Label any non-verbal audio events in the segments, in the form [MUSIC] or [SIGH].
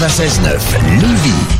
96.9 Lévis.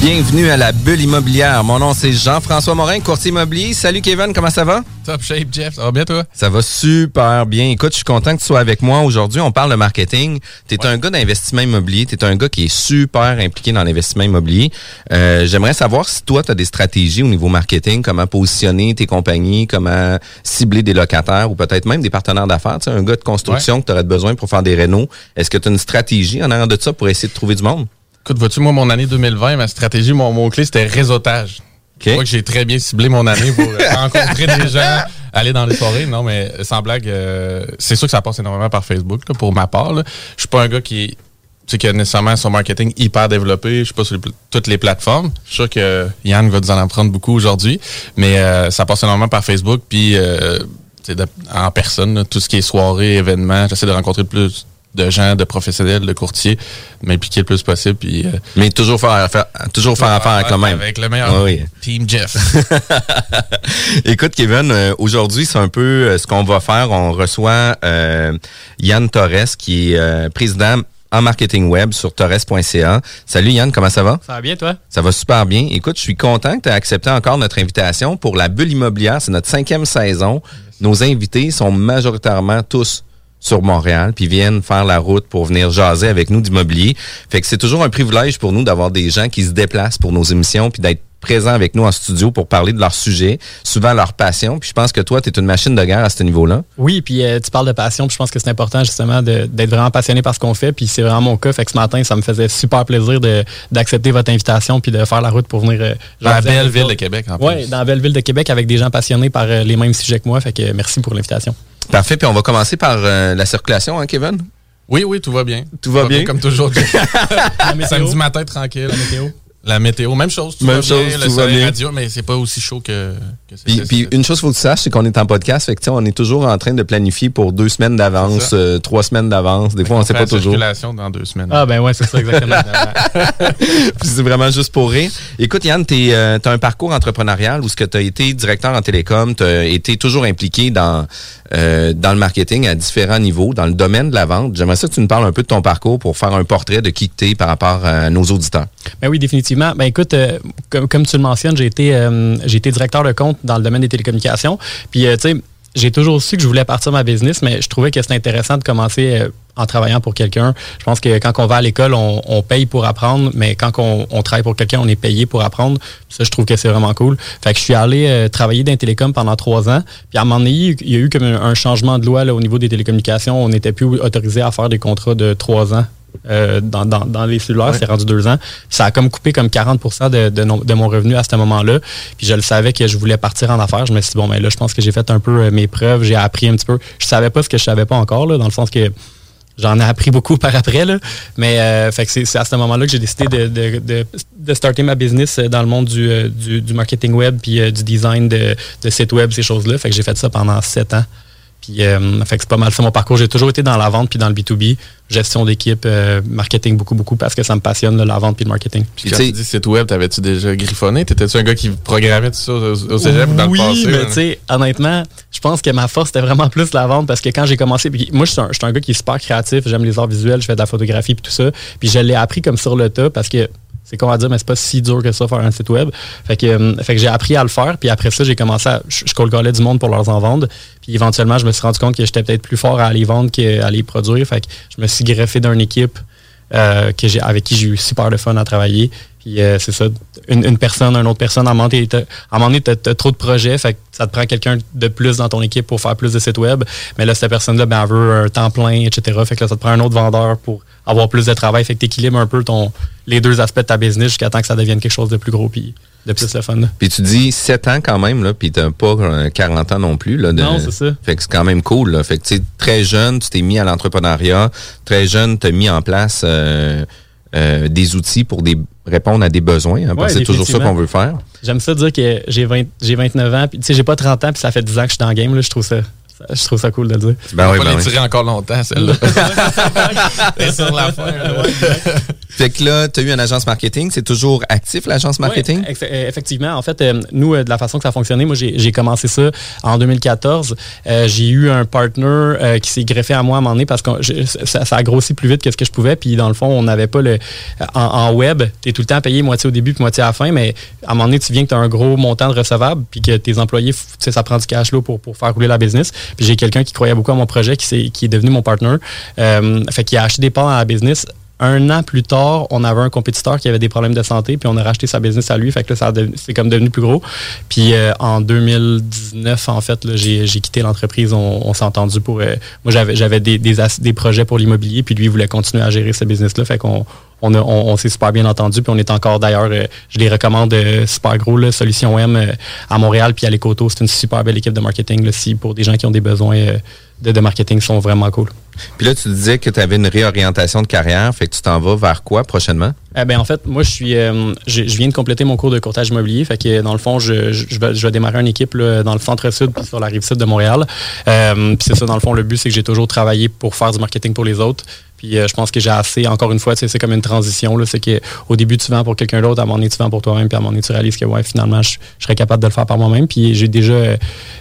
Bienvenue à la bulle immobilière. Mon nom c'est Jean-François Morin, courtier immobilier. Salut Kevin, comment ça va? Top shape, Jeff. Ça va bien, toi? Ça va super bien. Écoute, je suis content que tu sois avec moi aujourd'hui. On parle de marketing. Tu es un gars d'investissement immobilier. Tu es un gars qui est super impliqué dans l'investissement immobilier. Euh, J'aimerais savoir si toi, tu as des stratégies au niveau marketing, comment positionner tes compagnies, comment cibler des locataires ou peut-être même des partenaires d'affaires. Tu sais, un gars de construction que tu aurais besoin pour faire des rénaux. Est-ce que tu as une stratégie en arrière de ça pour essayer de trouver du monde? Écoute, vois-tu, moi, mon année 2020, ma stratégie, mon mot-clé, c'était réseautage. Je crois que j'ai très bien ciblé mon année pour euh, [LAUGHS] rencontrer des gens, aller dans les soirées. Non, mais sans blague, euh, c'est sûr que ça passe énormément par Facebook, là, pour ma part. là. Je suis pas un gars qui, tu sais, qui a nécessairement son marketing hyper développé. Je suis pas sur les toutes les plateformes. Je suis sûr que Yann va nous en apprendre beaucoup aujourd'hui. Mais euh, ça passe énormément par Facebook. Puis, euh, de- en personne, là, tout ce qui est soirée, événements, j'essaie de rencontrer le plus de gens, de professionnels, de courtiers, m'impliquer le plus possible. Puis, euh, Mais toujours faire affaire, toujours faire affaire avec le même. Avec le meilleur oui. Team Jeff. [LAUGHS] Écoute, Kevin, euh, aujourd'hui, c'est un peu euh, ce qu'on va faire. On reçoit euh, Yann Torres, qui est euh, président en marketing web sur torres.ca. Salut Yann, comment ça va? Ça va bien, toi? Ça va super bien. Écoute, je suis content que tu aies accepté encore notre invitation pour la bulle immobilière. C'est notre cinquième saison. Nos invités sont majoritairement tous sur Montréal, puis viennent faire la route pour venir jaser avec nous d'immobilier. Fait que c'est toujours un privilège pour nous d'avoir des gens qui se déplacent pour nos émissions, puis d'être présents avec nous en studio pour parler de leur sujet, souvent leur passion. Puis je pense que toi, tu es une machine de guerre à ce niveau-là. Oui, puis euh, tu parles de passion, puis je pense que c'est important justement de- d'être vraiment passionné par ce qu'on fait, puis c'est vraiment mon cas. Fait que ce matin, ça me faisait super plaisir de- d'accepter votre invitation, puis de faire la route pour venir. euh, Dans la belle ville de Québec, en plus. Oui, dans la belle ville de Québec avec des gens passionnés par euh, les mêmes sujets que moi. Fait que euh, merci pour l'invitation. Parfait. Puis on va commencer par euh, la circulation, hein, Kevin? Oui, oui, tout va bien. Tout va bien? Comme toujours. [LAUGHS] Samedi matin, tranquille. La météo? La météo, même chose. Tout Même va chose, bien, tout le va soleil bien. radio, mais c'est pas aussi chaud que, que c'est. Puis, puis une chose qu'il faut que tu saches, c'est qu'on est en podcast. Fait que, on est toujours en train de planifier pour deux semaines d'avance, euh, trois semaines d'avance. Des fois, on on sait pas la toujours. circulation dans deux semaines. Ah, ben ouais, c'est ça, exactement. [LAUGHS] [LAUGHS] Puis c'est vraiment juste pour rire. Écoute, Yann, tu as un parcours entrepreneurial où ce que tu as été directeur en télécom, tu as été toujours impliqué dans, euh, dans le marketing à différents niveaux, dans le domaine de la vente. J'aimerais ça que tu nous parles un peu de ton parcours pour faire un portrait de qui tu es par rapport à nos auditeurs. Ben oui, définitivement. Ben écoute, euh, comme, tu le mentionnes, j'ai été, euh, été directeur de compte dans le domaine des télécommunications. Puis, euh, tu sais, j'ai toujours su que je voulais partir ma business, mais je trouvais que c'était intéressant de commencer en travaillant pour quelqu'un. Je pense que quand on va à l'école, on, paye pour apprendre, mais quand on, travaille pour quelqu'un, on est payé pour apprendre. Ça, je trouve que c'est vraiment cool. Fait que je suis allé travailler dans les télécoms pendant trois ans. Puis à un moment donné, il y a eu comme un, changement de loi au niveau des télécommunications. On n'était plus autorisé à faire des contrats de trois ans euh, dans, dans, dans les cellulaires, c'est rendu deux ans. Ça a comme coupé comme 40 de, de, de mon revenu à ce moment-là. Puis je le savais que je voulais partir en affaires. Je me suis dit, bon, mais là, je pense que j'ai fait un peu euh, mes preuves, j'ai appris un petit peu. Je savais pas ce que je savais pas encore, là, dans le sens que J'en ai appris beaucoup par après, là. mais euh, fait que c'est c'est à ce moment-là que j'ai décidé de, de, de, de starter ma business dans le monde du, du, du marketing web puis euh, du design de, de sites web, ces choses-là. Fait que j'ai fait ça pendant sept ans. Puis euh, fait que c'est pas mal ça mon parcours. J'ai toujours été dans la vente puis dans le B2B, gestion d'équipe, euh, marketing beaucoup, beaucoup parce que ça me passionne, là, la vente puis le marketing. Puis quand tu dis site web, t'avais-tu déjà griffonné? T'étais-tu un gars qui programmait tout ça au, au cégep ou dans oui, le passé? mais là? tu sais, honnêtement, je pense que ma force c'était vraiment [LAUGHS] plus la vente parce que quand j'ai commencé, puis moi je suis un, je suis un gars qui est super créatif, j'aime les arts visuels, je fais de la photographie puis tout ça, puis je l'ai appris comme sur le tas parce que c'est con à dire, mais c'est pas si dur que ça faire un site web. Fait que, euh, fait que j'ai appris à le faire, puis après ça, j'ai commencé à. Je, je du monde pour leur en vendre. Puis éventuellement, je me suis rendu compte que j'étais peut-être plus fort à les vendre qu'à les produire. Fait que je me suis greffé d'une équipe euh, que j'ai, avec qui j'ai eu super de fun à travailler. Puis euh, c'est ça, une, une personne, une autre personne, à un moment donné, t'as- à un moment donné, t'as, t'as trop de projets, fait que ça te prend quelqu'un de plus dans ton équipe pour faire plus de sites web. Mais là, cette personne-là, ben, elle veut un temps plein, etc. Fait que là, ça te prend un autre vendeur pour avoir plus de travail. Fait que t'équilibres un peu ton, les deux aspects de ta business jusqu'à temps que ça devienne quelque chose de plus gros puis de plus le fun. là. Puis tu dis 7 ans quand même, là, puis t'as pas euh, 40 ans non plus. Là, de- Non, c'est ça. Fait que c'est quand même cool. Là. Fait que tu sais, très jeune, tu t'es mis à l'entrepreneuriat. Très jeune, tu as mis en place euh, euh, des outils pour des, répondre à des besoins. hein, parce que Ouais, c'est toujours ça qu'on veut faire. J'aime ça dire que j'ai 20 j'ai 29 ans, puis tu sais, j'ai pas 30 ans, puis ça fait 10 ans que je suis dans le game, là, je trouve ça. Ça- Je trouve ça cool de le dire. Ben On oui, va ben pas oui. l'étirer encore longtemps, celle-là. [LAUGHS] C'est sur la fin. ouais. Fait que là, tu as eu une agence marketing. C'est toujours actif, l'agence marketing? Euh, effectivement. En fait, euh, nous, euh, de la façon que ça a fonctionné, moi, j'ai commencé ça en 2014. Euh, j'ai eu un partner euh, qui s'est greffé à moi à un moment donné parce que je- ça, ça a grossi plus vite que ce que je pouvais. Puis, dans le fond, on n'avait pas le. En, en web, tu es tout le temps payé moitié au début puis moitié à la fin, mais à un moment donné, tu viens que tu as un gros montant de recevables puis que tes employés, f- tu sais, ça prend du cash là pour, pour faire rouler la business. Puis, j'ai quelqu'un qui croyait beaucoup à mon projet qui, s'est- qui est devenu mon partner. Euh, fait qu'il a acheté des parts à la business un an plus tard, on avait un compétiteur qui avait des problèmes de santé, puis on a racheté sa business à lui. Fait que là, c'est comme devenu plus gros. Puis euh, en 2019, en fait, j'ai, quitté l'entreprise. On, on s'est entendu pour. euh, moi, j'avais, des, des, des projets pour l'immobilier, puis lui, il voulait continuer à gérer ce business-là. Fait qu'on on, on, on s'est super bien entendu, puis on est encore d'ailleurs, euh, je les recommande euh, super gros, là, Solution M euh, à Montréal, puis à l'Écoto. C'est une super belle équipe de marketing, là, si pour des gens qui ont des besoins euh, de, de marketing, ils sont vraiment cool. Puis là, tu disais que tu avais une réorientation de carrière. Fait que tu t'en vas vers quoi prochainement? Eh ben, en fait, moi, je suis, euh, je, je viens de compléter mon cours de courtage immobilier. Fait que, dans le fond, je, je, je vais, je vais démarrer une équipe là, dans le centre-sud puis sur la rive sud de Montréal. Euh, puis c'est ça, dans le fond, le but, c'est que j'ai toujours travaillé pour faire du marketing pour les autres. Puis euh, je pense que j'ai assez, encore une fois, c'est comme une transition. C'est qu'au début, tu vends pour quelqu'un d'autre, à un moment donné, tu vends pour toi-même, puis à un moment donné, tu réalises que ouais, finalement, je, je serais capable de le faire par moi-même. Puis j'ai déjà, euh,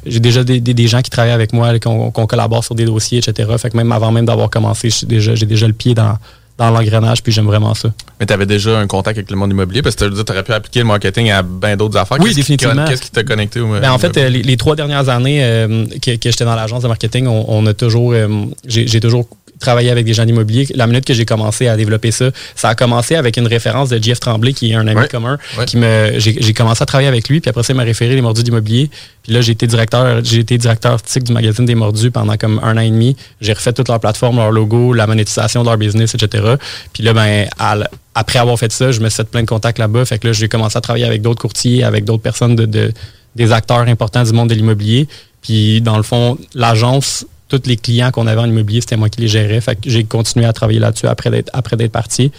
j'ai déjà des, des- des gens qui travaillent avec moi, qu'on collabore sur des dossiers, etc. Fait que même avant même d'avoir commencé, suis déjà- j'ai déjà le pied dans, dans l'engrenage, puis j'aime vraiment ça. Mais tu avais déjà un contact avec le monde immobilier? Parce que tu aurais pu appliquer le marketing à bien d'autres affaires. Oui, définitivement. Qu'est-ce qui t'a connecté au Ben, en fait, euh, les, les trois dernières années euh, que, que j'étais dans l'agence de marketing, on, on a toujours, euh, j'ai j'ai toujours travaillé avec des gens d'immobilier. La minute que j'ai commencé à développer ça, ça a commencé avec une référence de Jeff Tremblay, qui est un ami Ouais. commun, Ouais. qui me, j'ai j'ai commencé à travailler avec lui, puis après ça, il m'a référé les mordus d'immobilier. Puis là, j'ai été directeur, j'ai été directeur artistique du magazine des mordus pendant comme un an et demi. J'ai refait toute leur plateforme, leur logo, la monétisation de leur business, etc. Puis là, ben, à après avoir fait ça, je me suis fait plein de contacts là-bas. Fait que là, j'ai commencé à travailler avec d'autres courtiers, avec d'autres personnes de, de- des acteurs importants du monde de l'immobilier. Puis, dans le fond, l'agence, tous les clients qu'on avait en immobilier, c'était moi qui les gérais. Fait que j'ai continué à travailler là-dessus après d'être, après d'être parti.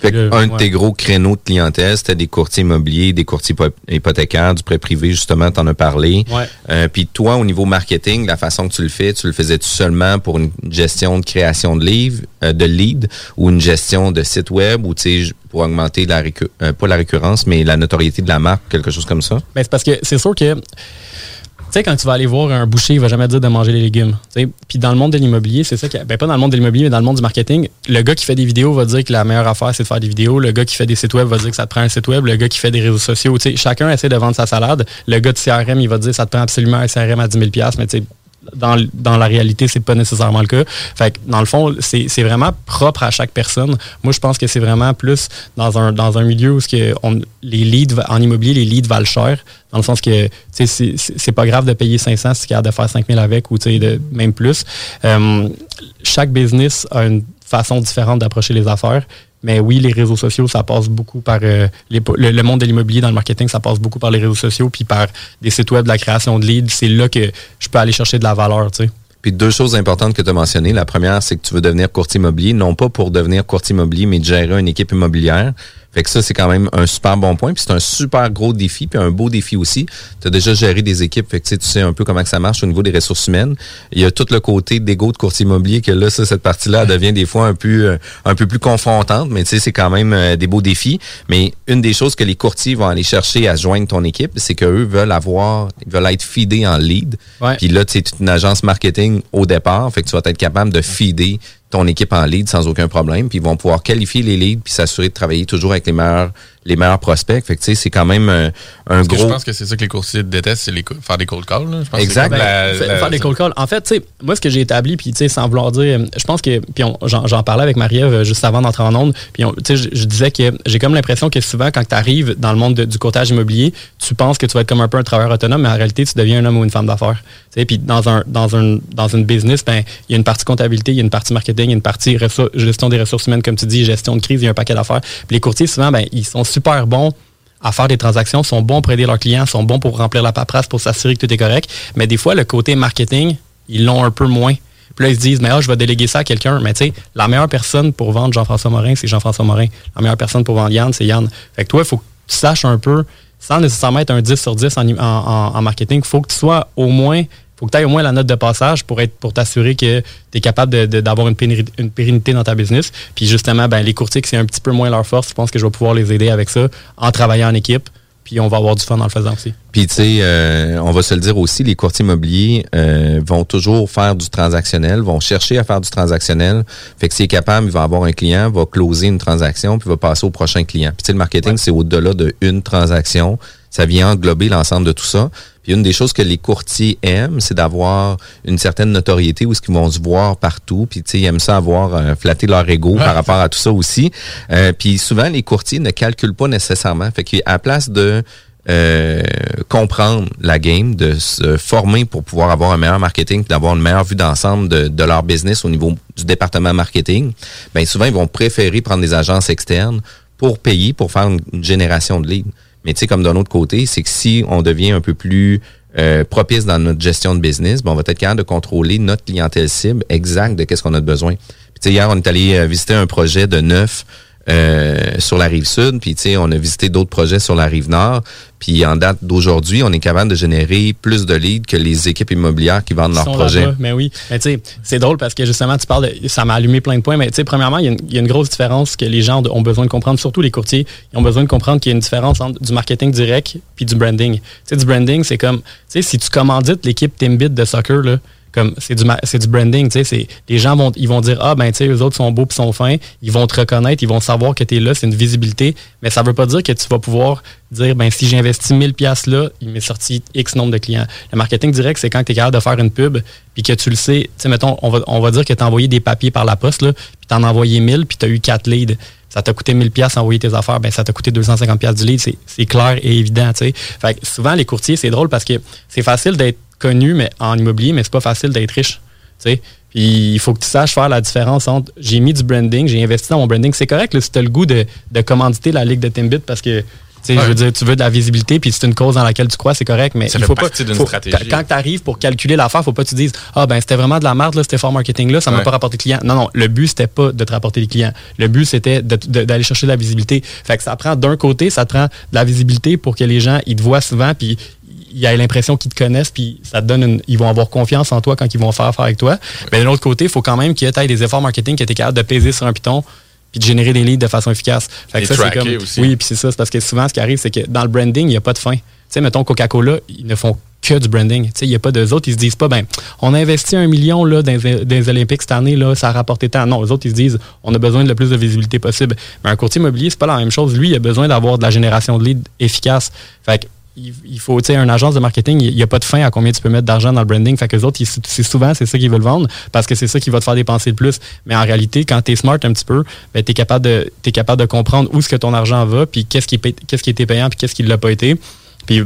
Fait Puis là, un de tes gros créneaux de clientèle, c'était des courtiers immobiliers, des courtiers hypo- hypothécaires, du prêt privé, justement, tu en as parlé. Ouais. Euh, Puis toi, au niveau marketing, la façon que tu le fais, tu le faisais-tu seulement pour une gestion de création de livres, euh, de leads, ou une gestion de site web, ou pour augmenter la récu- euh, pas la récurrence, mais la notoriété de la marque, quelque chose comme ça? Ben, c'est parce que c'est sûr que, sais, quand tu vas aller voir un boucher, il va jamais te dire de manger les légumes. tu. Puis dans le monde de l'immobilier, c'est ça qui. Ben, pas dans le monde de l'immobilier, mais dans le monde du marketing, le gars qui fait des vidéos va dire que la meilleure affaire, c'est de faire des vidéos. Le gars qui fait des sites web va dire que ça te prend un site web. Le gars qui fait des réseaux sociaux, tu chacun essaie de vendre sa salade. Le gars de CRM, il va dire que ça te prend absolument un CRM à 10 000 mais tu dans, dans la réalité, c'est pas nécessairement le cas. Fait que, dans le fond, c'est vraiment propre à chaque personne. Moi, je pense que c'est vraiment plus dans un, dans un milieu où que on, les leads, en immobilier, les leads valent cher. Dans le sens que, c'est- pas grave de payer 500 si tu es capable de faire 5000 avec ou, tu de- même plus. Euh, chaque business a une façons différentes d'approcher les affaires. Mais oui, les réseaux sociaux, ça passe beaucoup par euh, le, monde de l'immobilier dans le marketing, ça passe beaucoup par les réseaux sociaux, puis par des sites web, la création de leads. C'est là que je peux aller chercher de la valeur, tu sais. Puis deux choses importantes que tu as mentionnées. La première, c'est que tu veux devenir courtier immobilier, non pas pour devenir courtier immobilier, mais de gérer une équipe immobilière. Fait que ça, c'est quand même un super bon point. Puis c'est un super gros défi, puis un beau défi aussi. Tu as déjà géré des équipes, fait que tu sais, un peu comment que ça marche au niveau des ressources humaines. Il y a tout le côté d'égo de courtier immobilier que là, ça, cette partie-là devient des fois un peu, euh, un peu plus confrontante, mais tu sais, c'est quand même euh, des beaux défis. Mais une des choses que les courtiers vont aller chercher à joindre ton équipe, c'est qu'eux veulent avoir, ils veulent être feedés en lead. Ouais. Puis là, tu es une agence marketing au départ, fait que tu vas être capable de feeder ton équipe en lead sans aucun problème, puis ils vont pouvoir qualifier les leads puis s'assurer de travailler toujours avec les meilleurs les meilleurs prospects. Fait que tu sais, c'est quand même un Parce que gros je pense que c'est ça que les courtiers détestent, c'est les co- faire des cold calls. là. Je pense que Exact. la- Ben, la- faire des cold calls. En fait, tu sais, moi, ce que j'ai établi, puis tu sais, sans vouloir dire, je pense que, puis j'en j'en parlais avec Marie-Ève euh, juste avant d'entrer en onde, puis on- tu sais, je, je disais que j'ai comme l'impression que souvent, quand tu arrives dans le monde de- du courtage immobilier, tu penses que tu vas être comme un peu un travailleur autonome, mais en réalité, tu deviens un homme ou une femme d'affaires. Tu sais, puis dans un dans un dans une business, ben il y a une partie comptabilité, il y a une partie marketing, il y a une partie gestion des ressources humaines, comme tu dis, gestion de crise, il y a un paquet d'affaires. Puis les courtiers, souvent, ben ils sont super bons à faire des transactions, sont bons pour aider leurs clients, sont bons pour remplir la paperasse, pour s'assurer que tout est correct. Mais des fois, le côté marketing, ils l'ont un peu moins. Puis là, ils se disent, mais ah, je vais déléguer ça à quelqu'un. Mais tu sais, la meilleure personne pour vendre Jean-François Morin, c'est Jean-François Morin. La meilleure personne pour vendre Yann, c'est Yann. Fait que toi, il faut que tu saches un peu, sans nécessairement être un 10 sur 10 en, en, marketing, il faut que tu sois au moins, faut que tu aies au moins la note de passage pour être pour t'assurer que tu es capable de- de- d'avoir une, pérennité dans ta business. Puis justement, ben, les courtiers, c'est un petit peu moins leur force, je pense que je vais pouvoir les aider avec ça en travaillant en équipe. Puis on va avoir du fun en le faisant aussi. Puis, tu sais, euh, on va se le dire aussi, les courtiers immobiliers euh, vont toujours faire du transactionnel, vont chercher à faire du transactionnel. Fait que s'il est capable, il va avoir un client, va closer une transaction, puis va passer au prochain client. Puis, tu sais, le marketing, c'est au-delà d'une transaction. Ça vient englober l'ensemble de tout ça. Puis, une des choses que les courtiers aiment, c'est d'avoir une certaine notoriété où ils vont se voir partout. Puis, tu sais, ils aiment ça avoir euh, flatté leur ego par rapport à tout ça aussi. Euh, puis, souvent, les courtiers ne calculent pas nécessairement. Fait qu'à la place de euh, comprendre la game, de se former pour pouvoir avoir un meilleur marketing, d'avoir une meilleure vue d'ensemble de, de leur business au niveau du département marketing, ben souvent ils vont préférer prendre des agences externes pour payer, pour faire une, une génération de leads. Mais tu sais, comme d'un autre côté, c'est que si on devient un peu plus euh, propice dans notre gestion de business, ben, on va être capable de contrôler notre clientèle cible exacte de qu'est-ce qu'on a de besoin. Puis hier, on est allé euh, visiter un projet de neuf sur la rive sud, puis tu sais, on a visité d'autres projets sur la rive nord, puis en date d'aujourd'hui, on est capable de générer plus de leads que les équipes immobilières qui vendent Ils leurs projets. Mais oui. Mais tu sais, c'est drôle parce que justement, tu parles de, ça m'a allumé plein de points. Mais tu sais, premièrement, il y, a une- il y a une grosse différence que les gens ont besoin de comprendre, surtout les courtiers. Ils ont besoin de comprendre qu'il y a une différence entre du marketing direct puis du branding. Tu sais, du branding, c'est comme, tu sais, si tu commandites l'équipe Timbit de soccer, là, comme c'est du c'est du branding, tu sais, les gens vont ils vont dire ah ben tu sais eux autres sont beaux puis sont fins, ils vont te reconnaître, ils vont savoir que tu es là, c'est une visibilité, mais ça veut pas dire que tu vas pouvoir dire ben si j'ai investi 1000 pièces là, il m'est sorti X nombre de clients. Le marketing direct, c'est quand tu es capable de faire une pub puis que tu le sais, tu sais mettons on va on va dire que tu as envoyé des papiers par la poste là, puis tu en as envoyé 1000 puis tu as eu 4 leads. Ça t'a coûté 1000 pièces envoyer tes affaires, ben ça t'a coûté 250 pièces du lead, c'est clair et évident, tu sais. Fait que souvent les courtiers, c'est drôle parce que c'est facile d'être connu mais en immobilier, mais c'est pas facile d'être riche. tu sais. Puis il faut que tu saches faire la différence entre j'ai mis du branding, j'ai investi dans mon branding. C'est correct là, si tu as le goût de, de commanditer la Ligue de Timbit parce que Ouais. je veux dire, tu veux de la visibilité, puis c'est une cause dans laquelle tu crois, c'est correct, mais Ça il faut pas. faut- stratégie. Quand tu arrives pour calculer l'affaire, faut pas que tu dises Ah ben c'était vraiment de la merde, là, c'était fort marketing là, ça m'a Ouais. pas rapporté de clients. Non, non, le but, c'était pas de te rapporter des clients. Le but, c'était d'aller chercher de la visibilité. Fait que ça prend d'un côté, ça te prend de la visibilité pour que les gens ils te voient souvent, puis il y a l'impression qu'ils te connaissent, puis ça te donne une- ils vont avoir confiance en toi quand ils vont faire affaire avec toi. Mais de l'autre côté, il faut quand même qu'il y ait des efforts marketing que tu es capable de peser sur un piton puis de générer des leads de façon efficace. Fait que ça, c'est comme, aussi. Oui, puis c'est ça, c'est parce que souvent, ce qui arrive, c'est que dans le branding, il n'y a pas de fin. Tu sais, mettons Coca-Cola, ils ne font que du branding. Tu sais, il n'y a pas d'eux autres, ils se disent pas, ben, on a investi un million là, dans, les- dans les Olympiques cette année, là, ça a rapporté tant. Non, eux autres, ils se disent, on a besoin de le plus de visibilité possible. Mais un courtier immobilier, c'est pas la même chose. Lui, il a besoin d'avoir de la génération de leads efficace. Fait que, il faut, tu sais, une agence de marketing, il n'y a pas de fin à combien tu peux mettre d'argent dans le branding. Fait que les autres, c'est souvent, c'est ça qu'ils veulent vendre parce que c'est ça qui va te faire dépenser le plus. Mais en réalité, quand tu es smart un petit peu, ben, tu es capable de, capable de comprendre où est-ce que ton argent va, puis qu'est-ce qui, qui était payant, puis qu'est-ce qui ne l'a pas été. Puis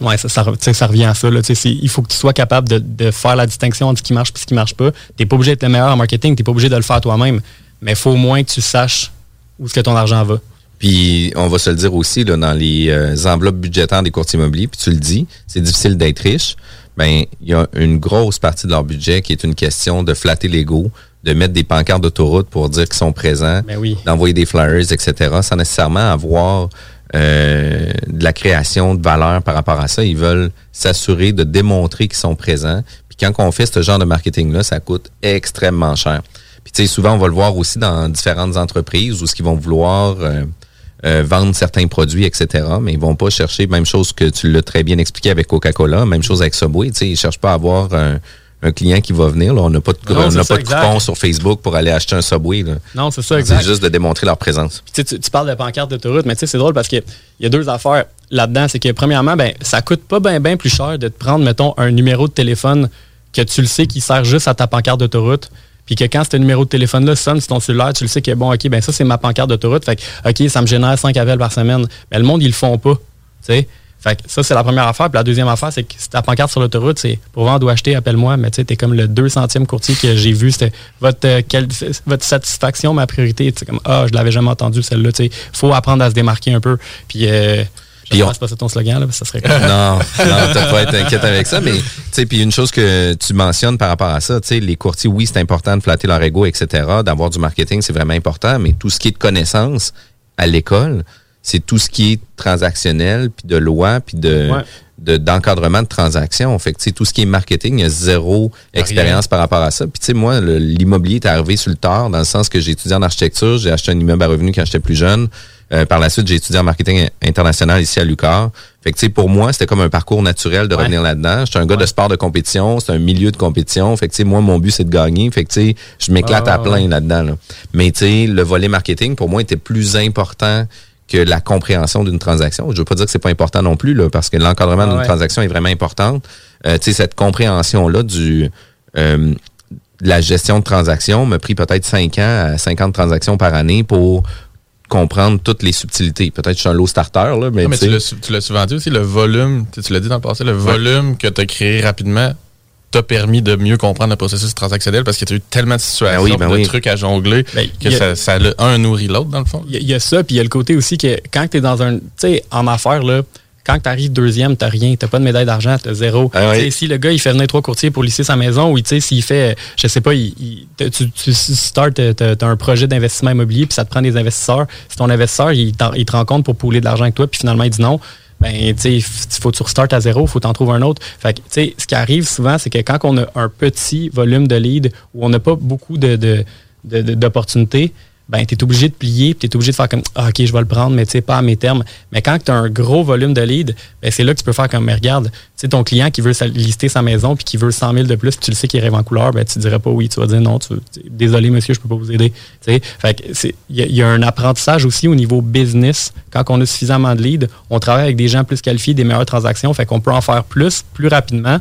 Ouais, ça, revient à ça. Là, il faut que tu sois capable de, faire la distinction entre ce qui marche et ce qui marche pas. Tu n'es pas obligé d'être le meilleur en marketing, tu n'es pas obligé de le faire toi-même. Mais il faut au moins que tu saches où est-ce que ton argent va. Puis on va se le dire aussi, là, dans les euh, enveloppes budgétaires des courtiers immobiliers, puis tu le dis, c'est difficile d'être riche. Ben, il y a une grosse partie de leur budget qui est une question de flatter l'ego, de mettre des pancartes d'autoroute pour dire qu'ils sont présents, ben oui. d'envoyer des flyers, etc., sans nécessairement avoir euh, de la création de valeur par rapport à ça. Ils veulent s'assurer de démontrer qu'ils sont présents. Puis quand on fait ce genre de marketing-là, ça coûte extrêmement cher. Puis tu sais, souvent, on va le voir aussi dans différentes entreprises où ce qu'ils vont vouloir... Euh, euh, vendre certains produits, etc. Mais ils vont pas chercher, même chose que tu l'as très bien expliqué avec Coca-Cola, même chose avec Subway. Tu sais, ils cherchent pas à avoir un, un client qui va venir. Là. On n'a pas de, on n'a pas de coupon sur Facebook pour aller acheter un Subway. Là. Non, c'est ça, exact. C'est juste de démontrer leur présence. tu, tu, parles de pancarte d'autoroute, mais tu sais, c'est drôle parce qu'il y a deux affaires là-dedans. C'est que, premièrement, ben, ça coûte pas bien ben plus cher de te prendre, mettons, un numéro de téléphone que tu le sais qui sert juste à ta pancarte d'autoroute puis que quand ce numéro de téléphone-là sonne sur ton cellulaire, tu le sais que bon, OK, ben ça, c'est ma pancarte d'autoroute. Fait que, OK, ça me génère 5 appels par semaine. Mais le monde, ils le font pas. Fait que ça, c'est la première affaire. Puis la deuxième affaire, c'est que si ta pancarte sur l'autoroute, c'est pour vendre ou acheter, appelle-moi. Mais tu sais, t'es comme le 200e courtier que j'ai vu. C'était votre, euh, votre satisfaction, ma priorité. C'est comme, ah, je l'avais jamais entendu, celle-là. Tu sais, faut apprendre à se démarquer un peu. Puis, euh, puis on... pas ça ton slogan, là, ça serait Non, [LAUGHS] non, t'as pas être inquiète avec ça, mais tu sais, puis une chose que tu mentionnes par rapport à ça, tu sais, les courtiers, oui, c'est important de flatter leur ego, etc., d'avoir du marketing, c'est vraiment important, mais tout ce qui est de connaissances à l'école, c'est tout ce qui est transactionnel, puis de loi, puis de d'encadrement de, transactions. Fait que, tout ce qui est marketing, il y a zéro expérience par rapport à ça. Puis, tu sais, moi, l'immobilier est arrivé sur le tard, dans le sens que j'ai étudié en architecture, j'ai acheté un immeuble à revenu quand j'étais plus jeune. Euh, par la suite, j'ai étudié en marketing international ici à Lucar. Fait que, tu sais, pour moi, c'était comme un parcours naturel de revenir là-dedans. J'étais un gars de sport de compétition, c'est un milieu de compétition. Fait que, tu sais, moi, mon but, c'est de gagner. Fait que, tu sais, je m'éclate à plein là-dedans. Mais, tu sais, le volet marketing, pour moi, était plus important que la compréhension d'une transaction. Je veux pas dire que c'est pas important non plus, là, parce que l'encadrement d'une transaction est vraiment important. Euh, tu sais, cette compréhension-là du... Euh, la gestion de transaction m'a pris peut-être 5 ans à 50 transactions par année pour comprendre toutes les subtilités. Peut-être que je suis un low starter, là, mais, mais tu l'as souvent dit aussi, le volume, tu l'as dit dans le passé, le volume que tu as créé rapidement t'a permis de mieux comprendre le processus transactionnel parce qu'il y a eu tellement de situations, ben ben de trucs à jongler ben, que ça, ça un nourrit l'autre, dans le fond. Il y, a ça, puis il y a le côté aussi que quand tu es dans un... Tu sais, en affaires, là, quand tu arrives deuxième, tu rien. Tu pas de médaille d'argent, tu as zéro. Ah si le gars, il fait venir trois courtiers pour lisser sa maison, ou s'il fait, je sais pas, il, tu, tu tu as, un projet d'investissement immobilier, puis ça te prend des investisseurs. Si ton investisseur, il, il te rencontre pour pouler de l'argent avec toi, puis finalement, il dit non, ben, tu sais, faut que tu restartes à zéro, faut t'en trouver un autre. Fait que, tu sais, ce qui arrive souvent, c'est que quand on a un petit volume de leads où on n'a pas beaucoup de, d'opportunités, ben, tu es obligé de plier, tu es obligé de faire comme ah, OK, je vais le prendre, mais tu sais, pas à mes termes. Mais quand tu as un gros volume de leads, ben, c'est là que tu peux faire comme mais regarde, tu sais, ton client qui veut lister sa maison puis qui veut 100 000 de plus, tu le sais qu'il rêve en couleur, ben, tu dirais pas oui, tu vas dire non, tu, désolé monsieur, je peux pas vous aider. Tu sais, il y, a un apprentissage aussi au niveau business. Quand on a suffisamment de leads, on travaille avec des gens plus qualifiés, des meilleures transactions, fait qu'on peut en faire plus, plus rapidement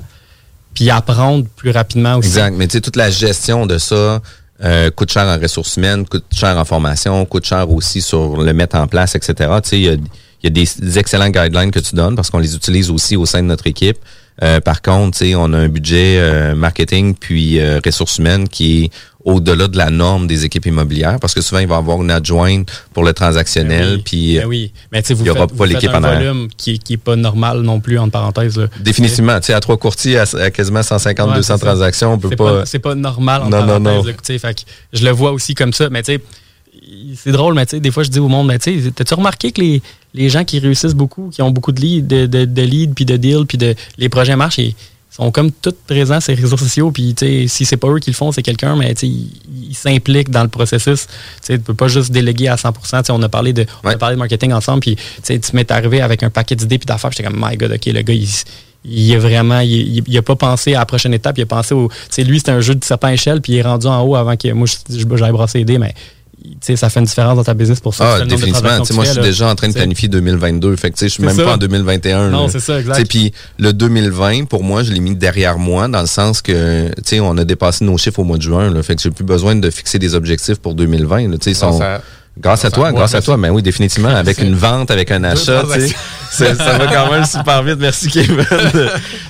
puis apprendre plus rapidement aussi. Exact. Mais tu sais, toute la gestion de ça, euh, coûte cher en ressources humaines, coûte cher en formation, coûte cher aussi sur le mettre en place, etc. Tu sais, il y a, des, excellents guidelines que tu donnes parce qu'on les utilise aussi au sein de notre équipe. Euh, par contre, tu sais, on a un budget euh, marketing puis ressources humaines qui est au-delà de la norme des équipes immobilières parce que souvent il va y avoir une adjointe pour le transactionnel ben oui, puis ben oui. mais il n'y aura pas l'équipe en volume qui n'est pas normal non plus entre parenthèses définitivement. Tu sais à trois courtiers à, quasiment 150 200 transactions on peut pas, c'est pas normal entre non, parenthèses fait je le vois aussi comme ça. Mais tu sais c'est drôle, mais tu sais, des fois, je dis au monde, mais tu sais, t'as-tu remarqué que les, les, gens qui réussissent beaucoup, qui ont beaucoup de leads, de, de, de leads, puis de deals, puis de, les projets marchent, et, sont comme tous présents les réseaux sociaux. Puis, si c'est pas eux qui le font, c'est quelqu'un, mais ils il s'impliquent dans le processus. Tu ne peux pas juste déléguer à 100 on a parlé de, on a parlé de marketing ensemble. Puis, tu m'es arrivé avec un paquet d'idées puis d'affaires. J'étais comme, my God, OK, le gars, il, il est vraiment, il, il, a pas pensé à la prochaine étape. Il a pensé au, tu lui, c'était un jeu de serpent échelle, puis il est rendu en haut avant que moi, j'aille brasser les dés, mais ça fait une différence dans ta business pour ça. Ah, définitivement. moi, je suis déjà en train de planifier 2022. Fait que, je suis même pas en 2021. Non, c'est ça, exact. Puis le 2020, pour moi, je l'ai mis derrière moi dans le sens que, tu sais, on a dépassé nos chiffres au mois de juin. Là, fait que j'ai plus besoin de fixer des objectifs pour 2020. Là, sont, Grâce à toi, grâce à toi, mais oui, définitivement, avec une vente, avec un achat, tu sais. ça va quand même super vite. Merci, Kevin,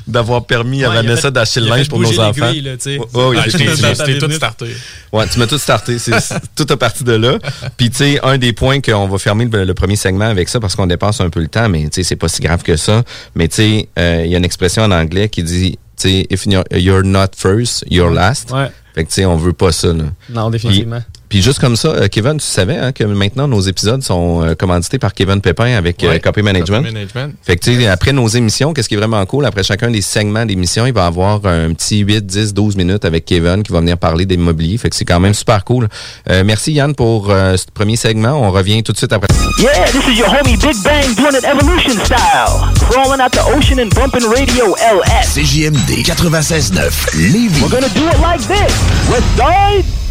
d'avoir permis à Ouais, Vanessa d'acheter le linge pour nos enfants. là, Ah, je je t'ai tout starté. Ouais, tu m'as tout starté. C'est [LAUGHS] tout a parti de là. Puis, tu sais, un des points qu'on va fermer le, le premier segment avec ça parce qu'on dépasse un peu le temps, mais tu sais, c'est pas si grave que ça. Mais tu sais, euh, il y a une expression en anglais qui dit, tu sais, if you're, you're not first, you're last. Ouais. Fait que, tu sais, on veut pas ça, là. Non, définitivement. Puis, puis juste comme ça, euh, Kevin, tu savais hein, que maintenant nos épisodes sont euh, commandités par Kevin Pépin avec euh, Ouais, Copy Management. Copy Management. Fait que tu sais, après nos émissions, qu'est-ce qui est vraiment cool, après chacun des segments d'émissions, il va avoir un petit 8, 10, 12 minutes avec Kevin qui va venir parler d'immobilier. Fait que c'est quand même super cool. Euh, merci Yann pour euh, ce premier segment. On revient tout de suite après. Yeah, this is your homie Big Bang doing it evolution style. Crawling out the ocean and bumping radio LS. CJMD 96.9 Lévis. We're gonna do it like this. West Side.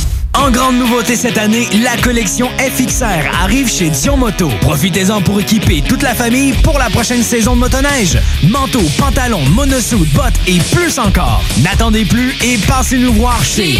En grande nouveauté cette année, la collection FXR arrive chez Dion Moto. Profitez-en pour équiper toute la famille pour la prochaine saison de motoneige. Manteaux, pantalons, monosuit, bottes et plus encore. N'attendez plus et passez-nous voir chez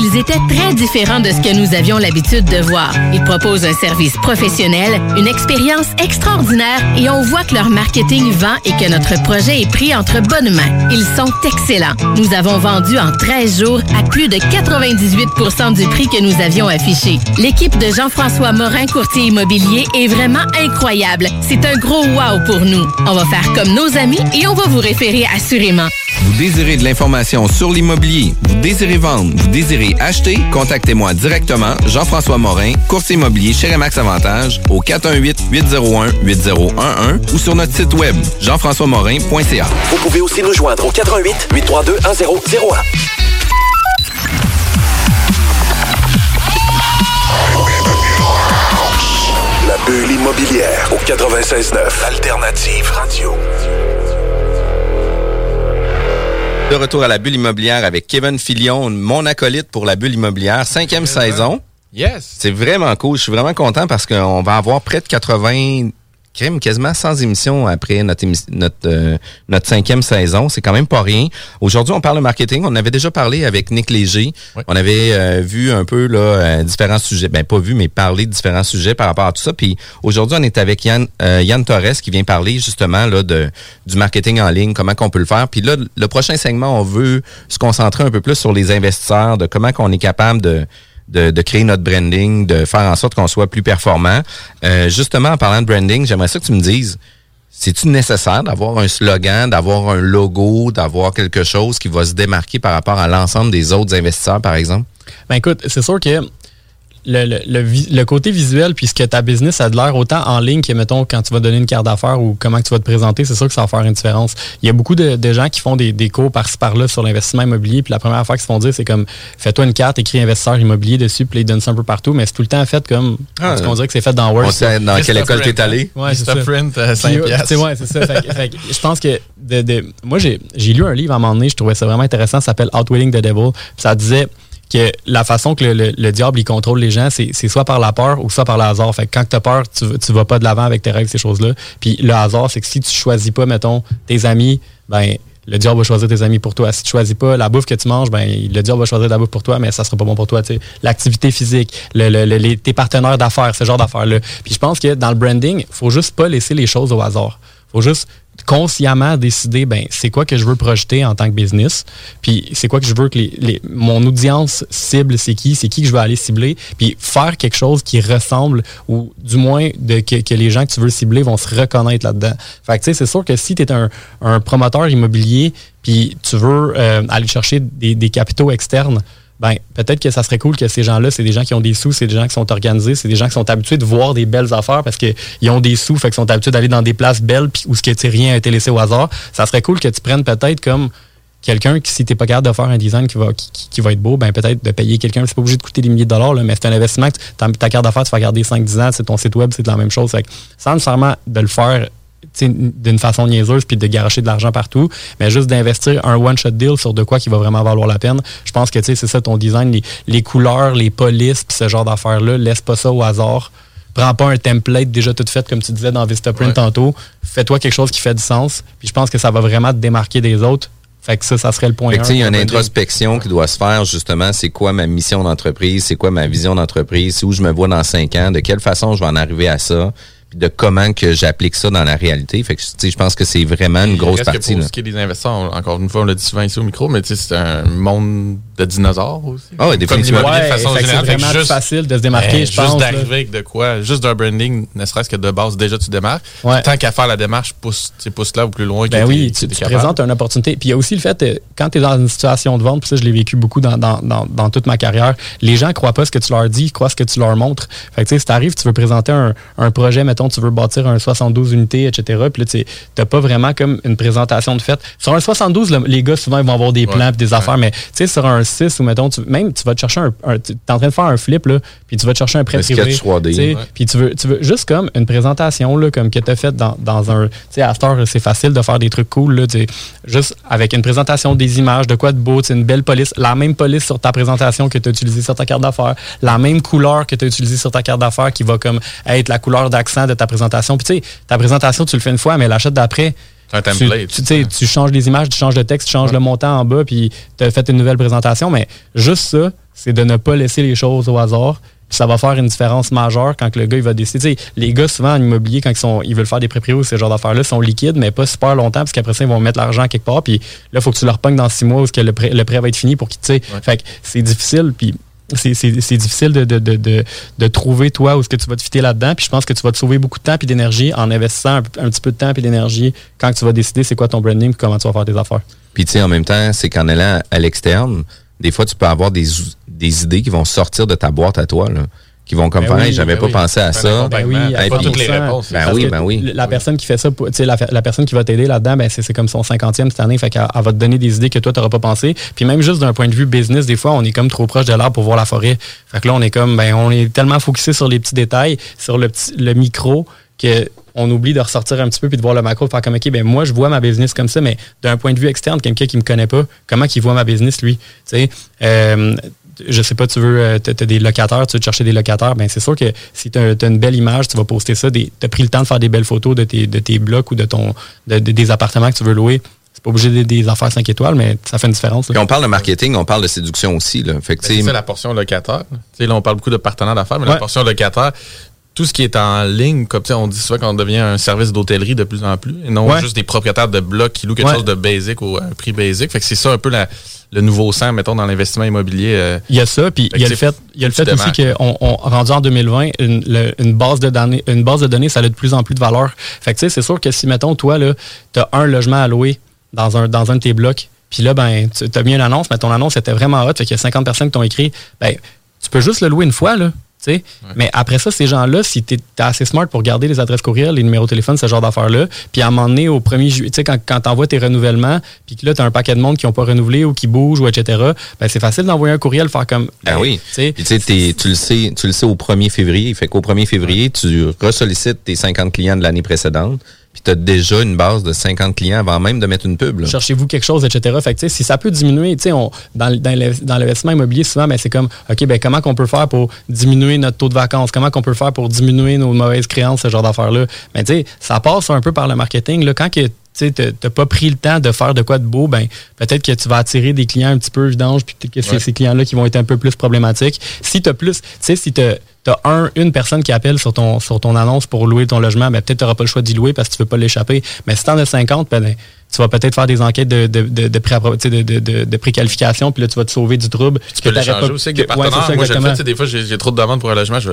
qu'ils étaient très différents de ce que nous avions l'habitude de voir. Ils proposent un service professionnel, une expérience extraordinaire et on voit que leur marketing vend et que notre projet est pris entre bonnes mains. Ils sont excellents. Nous avons vendu en 13 jours à plus de 98% du prix que nous avions affiché. L'équipe de Jean-François Morin, courtier immobilier, est vraiment incroyable. C'est un gros wow pour nous. On va faire comme nos amis et on va vous référer assurément. Vous désirez de l'information sur l'immobilier, vous désirez vendre, vous désirez acheter, contactez-moi directement, Jean-François Morin, courtier immobilier chez Remax Avantage, au 418-801-8011 ou sur notre site web, jean-françois-morin.ca. Vous pouvez aussi nous joindre au 88 832 1001. La bulle immobilière au 96.9 Alternative Radio. De retour à la bulle immobilière avec Kevin Filion, mon acolyte pour la bulle immobilière, cinquième saison. Yes. C'est vraiment cool. Je suis vraiment content parce qu'on va avoir près de 80 crime quasiment 100 émissions après notre, émi- notre, euh, notre cinquième saison. C'est quand même pas rien. Aujourd'hui, on parle de marketing. On avait déjà parlé avec Nick Léger. On avait euh, vu un peu là, euh, différents sujets. Ben, pas vu, mais parlé de différents sujets par rapport à tout ça. Puis aujourd'hui, on est avec Yann, euh, Yann Torres qui vient parler justement là, de, du marketing en ligne, comment qu'on peut le faire. Puis là, le prochain segment, on veut se concentrer un peu plus sur les investisseurs, de comment qu'on est capable de de, de créer notre branding, de faire en sorte qu'on soit plus performant. Euh, justement, en parlant de branding, j'aimerais ça que tu me dises, c'est-tu nécessaire d'avoir un slogan, d'avoir un logo, d'avoir quelque chose qui va se démarquer par rapport à l'ensemble des autres investisseurs, par exemple? Ben écoute, c'est sûr que le, le, le vi- le côté visuel, puisque ta business a de l'air autant en ligne que, mettons, quand tu vas donner une carte d'affaires ou comment que tu vas te présenter, c'est sûr que ça va faire une différence. Il y a beaucoup de, de gens qui font des, des cours par-ci par-là sur l'investissement immobilier, puis la première fois qu'ils se font dire, c'est comme, fais-toi une carte, écris investisseur immobilier dessus, puis là, ils donnent ça un peu partout, mais c'est tout le temps fait comme, Ah, on dirait que c'est fait dans Word. on sait dans quelle école t'es allé? Ouais, c'est ça. Print, euh, cinq Puis, piastres. tu sais, ouais, c'est ça. Fait fait je pense que de, de- moi, j'ai j'ai lu un livre à un moment donné, je trouvais ça vraiment intéressant, ça s'appelle Outwitting the Devil. Puis ça disait que la façon que le, le- le diable il contrôle les gens, c'est soit par la peur ou soit par le hasard. Fait que quand tu as peur, tu, tu vas pas de l'avant avec tes règles, ces choses-là. Puis le hasard, c'est que si tu choisis pas, mettons, tes amis, ben le diable va choisir tes amis pour toi. Si tu choisis pas la bouffe que tu manges, ben le diable va choisir la bouffe pour toi, mais ça sera pas bon pour toi. L'activité physique, les, tes partenaires d'affaires, ce genre d'affaires-là. Puis je pense que dans le branding, faut juste pas laisser les choses au hasard. faut juste consciemment décider ben c'est quoi que je veux projeter en tant que business puis c'est quoi que je veux que les, mon audience cible c'est qui c'est qui que je veux aller cibler puis faire quelque chose qui ressemble ou du moins de que, les gens que tu veux cibler vont se reconnaître là-dedans. Fait que tu sais c'est sûr que si tu es un, un, promoteur immobilier puis tu veux euh, aller chercher des, des capitaux externes ben peut-être que ça serait cool que ces gens-là, c'est des gens qui ont des sous, c'est des gens qui sont organisés, c'est des gens qui sont habitués de voir des belles affaires parce qu'ils ont des sous, fait qu'ils sont habitués d'aller dans des places belles où ce que rien a été laissé au hasard. Ça serait cool que tu prennes peut-être comme quelqu'un qui, si tu n'es pas capable de un design qui va, qui, va être beau, ben peut-être de payer quelqu'un. C'est pas obligé de coûter des milliers de dollars, mais c'est un investissement. ta carte d'affaires, tu vas garder 5-10 ans, c'est ton site web, c'est la même chose. sans nécessairement de le faire d'une façon niaiseuse puis de garocher de l'argent partout, mais juste d'investir un one-shot deal sur de quoi qui va vraiment valoir la peine. Je pense que c'est ça ton design, les, couleurs, les polices, puis ce genre d'affaires-là, laisse pas ça au hasard. Prends pas un template déjà tout fait, comme tu disais dans Vistaprint tantôt. Fais-toi quelque chose qui fait du sens. Puis je pense que ça va vraiment te démarquer des autres. Fait que ça, ça serait le point. Il y a une introspection qui doit se faire, justement. C'est quoi ma mission d'entreprise? C'est quoi ma vision d'entreprise? Où je me vois dans cinq ans? De quelle façon je vais en arriver à ça? De comment que j'applique ça dans la réalité. Fait que je pense que c'est vraiment une grosse partie. pour ce qui est des investisseurs, encore une fois, on l'a dit souvent ici au micro, mais c'est un monde de dinosaures aussi? Ah oui, définitivement. Ouais, de façon générale. C'est vraiment juste, facile de se démarquer, je pense. Juste d'arriver avec de quoi, juste d'un branding, ne serait-ce que de base, déjà tu démarques. Tant qu'à faire la démarche, pousse, pousse là ou plus loin. Ben oui, tu, présentes une opportunité. Puis il y a aussi le fait, euh, quand tu es dans une situation de vente, puis ça je l'ai vécu beaucoup dans, dans, dans, toute ma carrière, les gens croient pas ce que tu leur dis, ils croient ce que tu leur montres. Fait que tu sais, si tu arrives, tu veux présenter un, un projet, mettons, tu veux bâtir un 72 unités, etc. Puis là, tu n'as pas vraiment comme une présentation de fait. Sur un 72, les gars, souvent, ils vont avoir des plans et des affaires, mais tu sais, sur un 6 ou mettons, tu, même, tu vas te chercher un. tu es en train de faire un flip, là, puis tu vas te chercher un prêt privé. Puis tu veux, tu veux juste comme une présentation, là, comme que tu as faite dans, dans, un. Tu sais, à Star, c'est facile de faire des trucs cool, là, juste avec une présentation des images, de quoi de beau, une belle police, la même police sur ta présentation que tu as utilisée sur ta carte d'affaires, la même couleur que tu as utilisée sur ta carte d'affaires qui va comme être la couleur d'accent de ta présentation. Puis ta présentation, tu le fais une fois, mais l'achat d'après, un template. Tu, tu, tu, changes les images, tu changes le texte, tu changes le montant en bas, puis tu as fait une nouvelle présentation. Mais juste ça, c'est de ne pas laisser les choses au hasard. Puis ça va faire une différence majeure quand le gars il va décider. les gars, souvent en immobilier, quand ils, sont, ils veulent faire des pré ou ces genres d'affaires-là, sont liquides, mais pas super longtemps, parce qu'après ça, ils vont mettre l'argent quelque part. Puis là, il faut que tu leur pognes dans six mois où que le, prêt, le prêt va être fini pour qu'ils. Ouais. Fait que c'est difficile. Puis c'est difficile de, de, de, de, trouver toi où est-ce que tu vas te fitter là-dedans. Puis je pense que tu vas te sauver beaucoup de temps et d'énergie en investissant un, petit peu de temps et d'énergie quand tu vas décider c'est quoi ton branding et comment tu vas faire tes affaires. Puis tu sais, en même temps, c'est qu'en allant à l'externe, des fois, tu peux avoir des, des idées qui vont sortir de ta boîte à toi. Là qui vont comme ben j'avais ben pas pensé à ça. Ben oui, pas toutes les réponses. Ben oui, ben oui. La personne qui fait ça, la, la personne qui va t'aider là-dedans, ben c'est comme son cinquantième cette année, fait qu'elle va te donner des idées que toi, tu n'auras pas pensé. Puis même juste d'un point de vue business, des fois, on est comme trop proche de l'arbre pour voir la forêt. Fait que là, on est comme, ben, on est tellement focusé sur les petits détails, sur le, petit, le micro, qu'on oublie de ressortir un petit peu puis de voir le macro, de faire comme, OK, ben moi, je vois ma business comme ça, mais d'un point de vue externe, quelqu'un qui me connaît pas, comment il voit ma business, lui? Tu sais, euh, je sais pas, tu veux, euh, tu as des locataires, tu veux chercher des locataires, ben c'est sûr que si tu as, une belle image, tu vas poster ça, tu as pris le temps de faire des belles photos de tes, de tes blocs ou de ton des appartements que tu veux louer. C'est pas obligé des, des affaires 5 étoiles, mais ça fait une différence. on parle de marketing, on parle de séduction aussi. Là. Fait c'est la portion locataire. là, on parle beaucoup de partenaires d'affaires, mais la portion locataire, tout ce qui est en ligne, comme on dit souvent qu'on devient un service d'hôtellerie de plus en plus, et non juste des propriétaires de blocs qui louent quelque chose de basic ou un prix basic. Fait que c'est ça un peu le nouveau sang, mettons, dans l'investissement immobilier. Euh. il y a ça, puis il y a le fait, il y a le fait aussi qu'on on, rendu en 2020, une, base de données, une base de données, ça a de plus en plus de valeur. Fait que tu sais, c'est sûr que si, mettons, toi, tu as un logement à louer dans un, dans un de tes blocs, puis là, ben, tu as mis une annonce, mais ton annonce était vraiment hot, fait qu'il y a 50 personnes qui t'ont écrit, ben, tu peux juste le louer une fois, là. Mais après ça, ces gens-là, si tu es, assez smart pour garder les adresses courriels, les numéros de téléphone, ce genre d'affaires-là, puis à un moment donné, au 1er juillet, quand, quand tu envoies tes renouvellements, puis que là, tu as un paquet de monde qui n'ont pas renouvelé ou qui bougent, ou etc., ben, c'est facile d'envoyer un courriel, faire comme. Ben oui. tu le sais, tu le sais au 1er février. Fait qu'au 1er février, tu ressollicites tes 50 clients de l'année précédente puis tu as déjà une base de 50 clients avant même de mettre une pub. Cherchez-vous quelque chose, etc. Fait que, si ça peut diminuer, on, dans, dans l'investissement immobilier, souvent, ben, c'est comme, OK, ben, comment qu'on peut faire pour diminuer notre taux de vacances? Comment qu'on peut faire pour diminuer nos mauvaises créances, ce genre d'affaires-là? Mais ben, ça passe un peu par le marketing. Là, quand tu tu n'as pas pris le temps de faire de quoi de beau, ben peut-être que tu vas attirer des clients un petit peu vidanges, puis peut-être que c'est ces clients-là qui vont être un peu plus problématiques. Si tu as plus, tu sais, si tu as un, une personne qui appelle sur ton, sur ton annonce pour louer ton logement, ben, peut-être tu n'auras pas le choix d'y louer parce que tu ne veux pas l'échapper. Mais si tu en as 50, ben, tu vas peut-être faire des enquêtes de, de, de, de, pré de, de, de préqualification, puis là, tu vas te sauver du trouble. Tu peux l'échanger aussi avec des partenaires. Moi, je le fais, des fois, j'ai trop de demandes pour un logement, je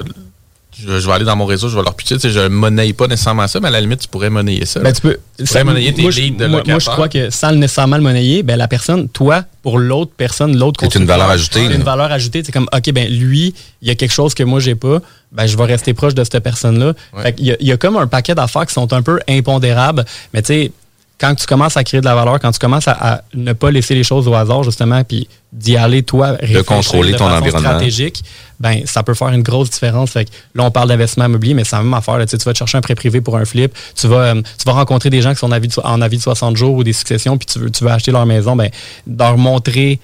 je, vais aller dans mon réseau, je vais leur pitcher. Tu sais, je ne monnaie pas nécessairement ça, mais à la limite, tu pourrais monnayer ça. Ben, tu peux. pourrais monnayer tes moi, leads de moi, moi, je crois que sans nécessairement le monnayer, ben, la personne, toi, pour l'autre personne, l'autre C'est une valeur ajoutée. une valeur ajoutée. C'est comme, OK, ben, lui, il y a quelque chose que moi, j'ai pas. Ben, je vais rester proche de cette personne-là. Il a, il y a comme un paquet d'affaires qui sont un peu impondérables. Mais tu sais, quand tu commences à créer de la valeur, quand tu commences à, ne pas laisser les choses au hasard, justement, puis d'y aller, toi, de contrôler de ton environnement. stratégique, ben, ça peut faire une grosse différence. Fait que là, on parle d'investissement immobilier, mais c'est la même affaire. Là, tu, sais, tu vas te chercher un prêt privé pour un flip, tu vas, euh, tu vas rencontrer des gens qui sont en avis, de, en avis de 60 jours ou des successions, puis tu veux, tu veux acheter leur maison, ben, leur montrer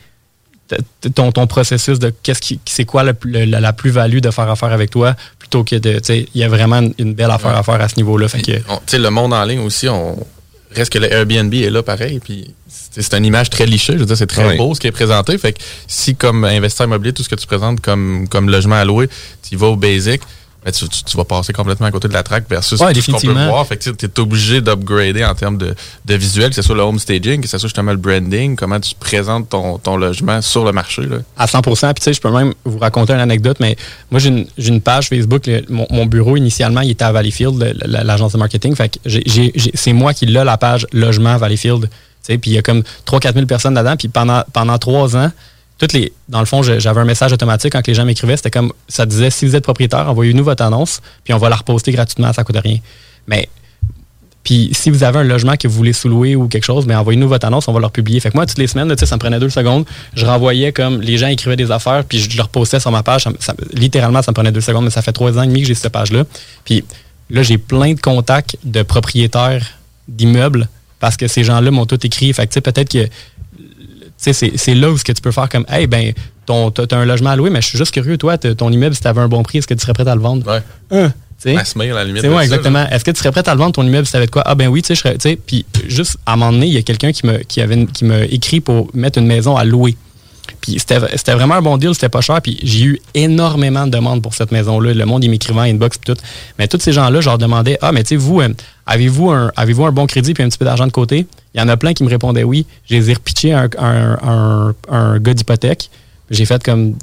ton, ton processus de qu'est-ce qui c'est quoi la, la, plus-value de faire affaire avec toi plutôt que de il y a vraiment une belle affaire à faire à ce niveau-là. Fait que le monde en ligne aussi on reste que le Airbnb est là pareil. Puis c'est une image très lichée. Je veux dire, c'est très beau ce qui est présenté. Fait que si, comme investisseur immobilier, tout ce que tu présentes comme, comme logement à louer, tu vas au basic, ben, tu, vas passer complètement à côté de la track versus ouais, ce qu'on peut voir. Fait que tu es obligé d'upgrader en termes de, de, visuel, que ce soit le home staging, que ce soit justement le branding, comment tu présentes ton, ton logement sur le marché. Là. À 100 Puis tu sais, je peux même vous raconter une anecdote, mais moi j'ai une, une, page Facebook. mon, bureau initialement, il était à Valleyfield, l'agence de marketing. Fait que c'est moi qui l'ai la page logement Valleyfield. Puis il y a comme 3-4 000 personnes là-dedans. Puis pendant, pendant trois ans, toutes les, dans le fond, j'avais un message automatique quand les gens m'écrivaient. C'était comme, ça disait, si vous êtes propriétaire, envoyez-nous votre annonce, puis on va la reposter gratuitement, ça coûte rien. Mais, puis si vous avez un logement que vous voulez sous-louer ou quelque chose, mais envoyez-nous votre annonce, on va le publier. Fait que moi, toutes les semaines, ça me prenait deux secondes. Je renvoyais comme, les gens écrivaient des affaires, puis je leur postais sur ma page. littéralement, ça me prenait deux secondes, mais ça fait trois ans et demi que j'ai cette page-là. Puis là, j'ai plein de contacts de propriétaires d'immeubles parce que ces gens-là m'ont tout écrit. Fait que peut-être que c'est là où ce que tu peux faire comme, hey, ben, ton, as un logement à louer, mais je suis juste curieux, toi, ton immeuble, si tu avais un bon prix, est-ce que tu serais prêt à le vendre? Ouais. Hein, à la limite. Ouais, exactement. Est-ce que tu serais prêt à le vendre ton immeuble si tu avais de quoi? Ah ben oui, tu sais, puis juste à un moment donné, il y a quelqu'un qui me qui avait qui m'a écrit pour mettre une maison à louer. Puis c'était vraiment un bon deal, c'était pas cher. Puis j'ai eu énormément de demandes pour cette maison-là. Le monde, il m'écrivait en inbox et tout. Mais tous ces gens-là, je leur demandais Ah, mais tu sais, vous, euh, avez-vous un, bon crédit puis un petit peu d'argent de côté Il y en a plein qui me répondaient oui. J'ai repitché un, un, un gars d'hypothèque. J'ai fait comme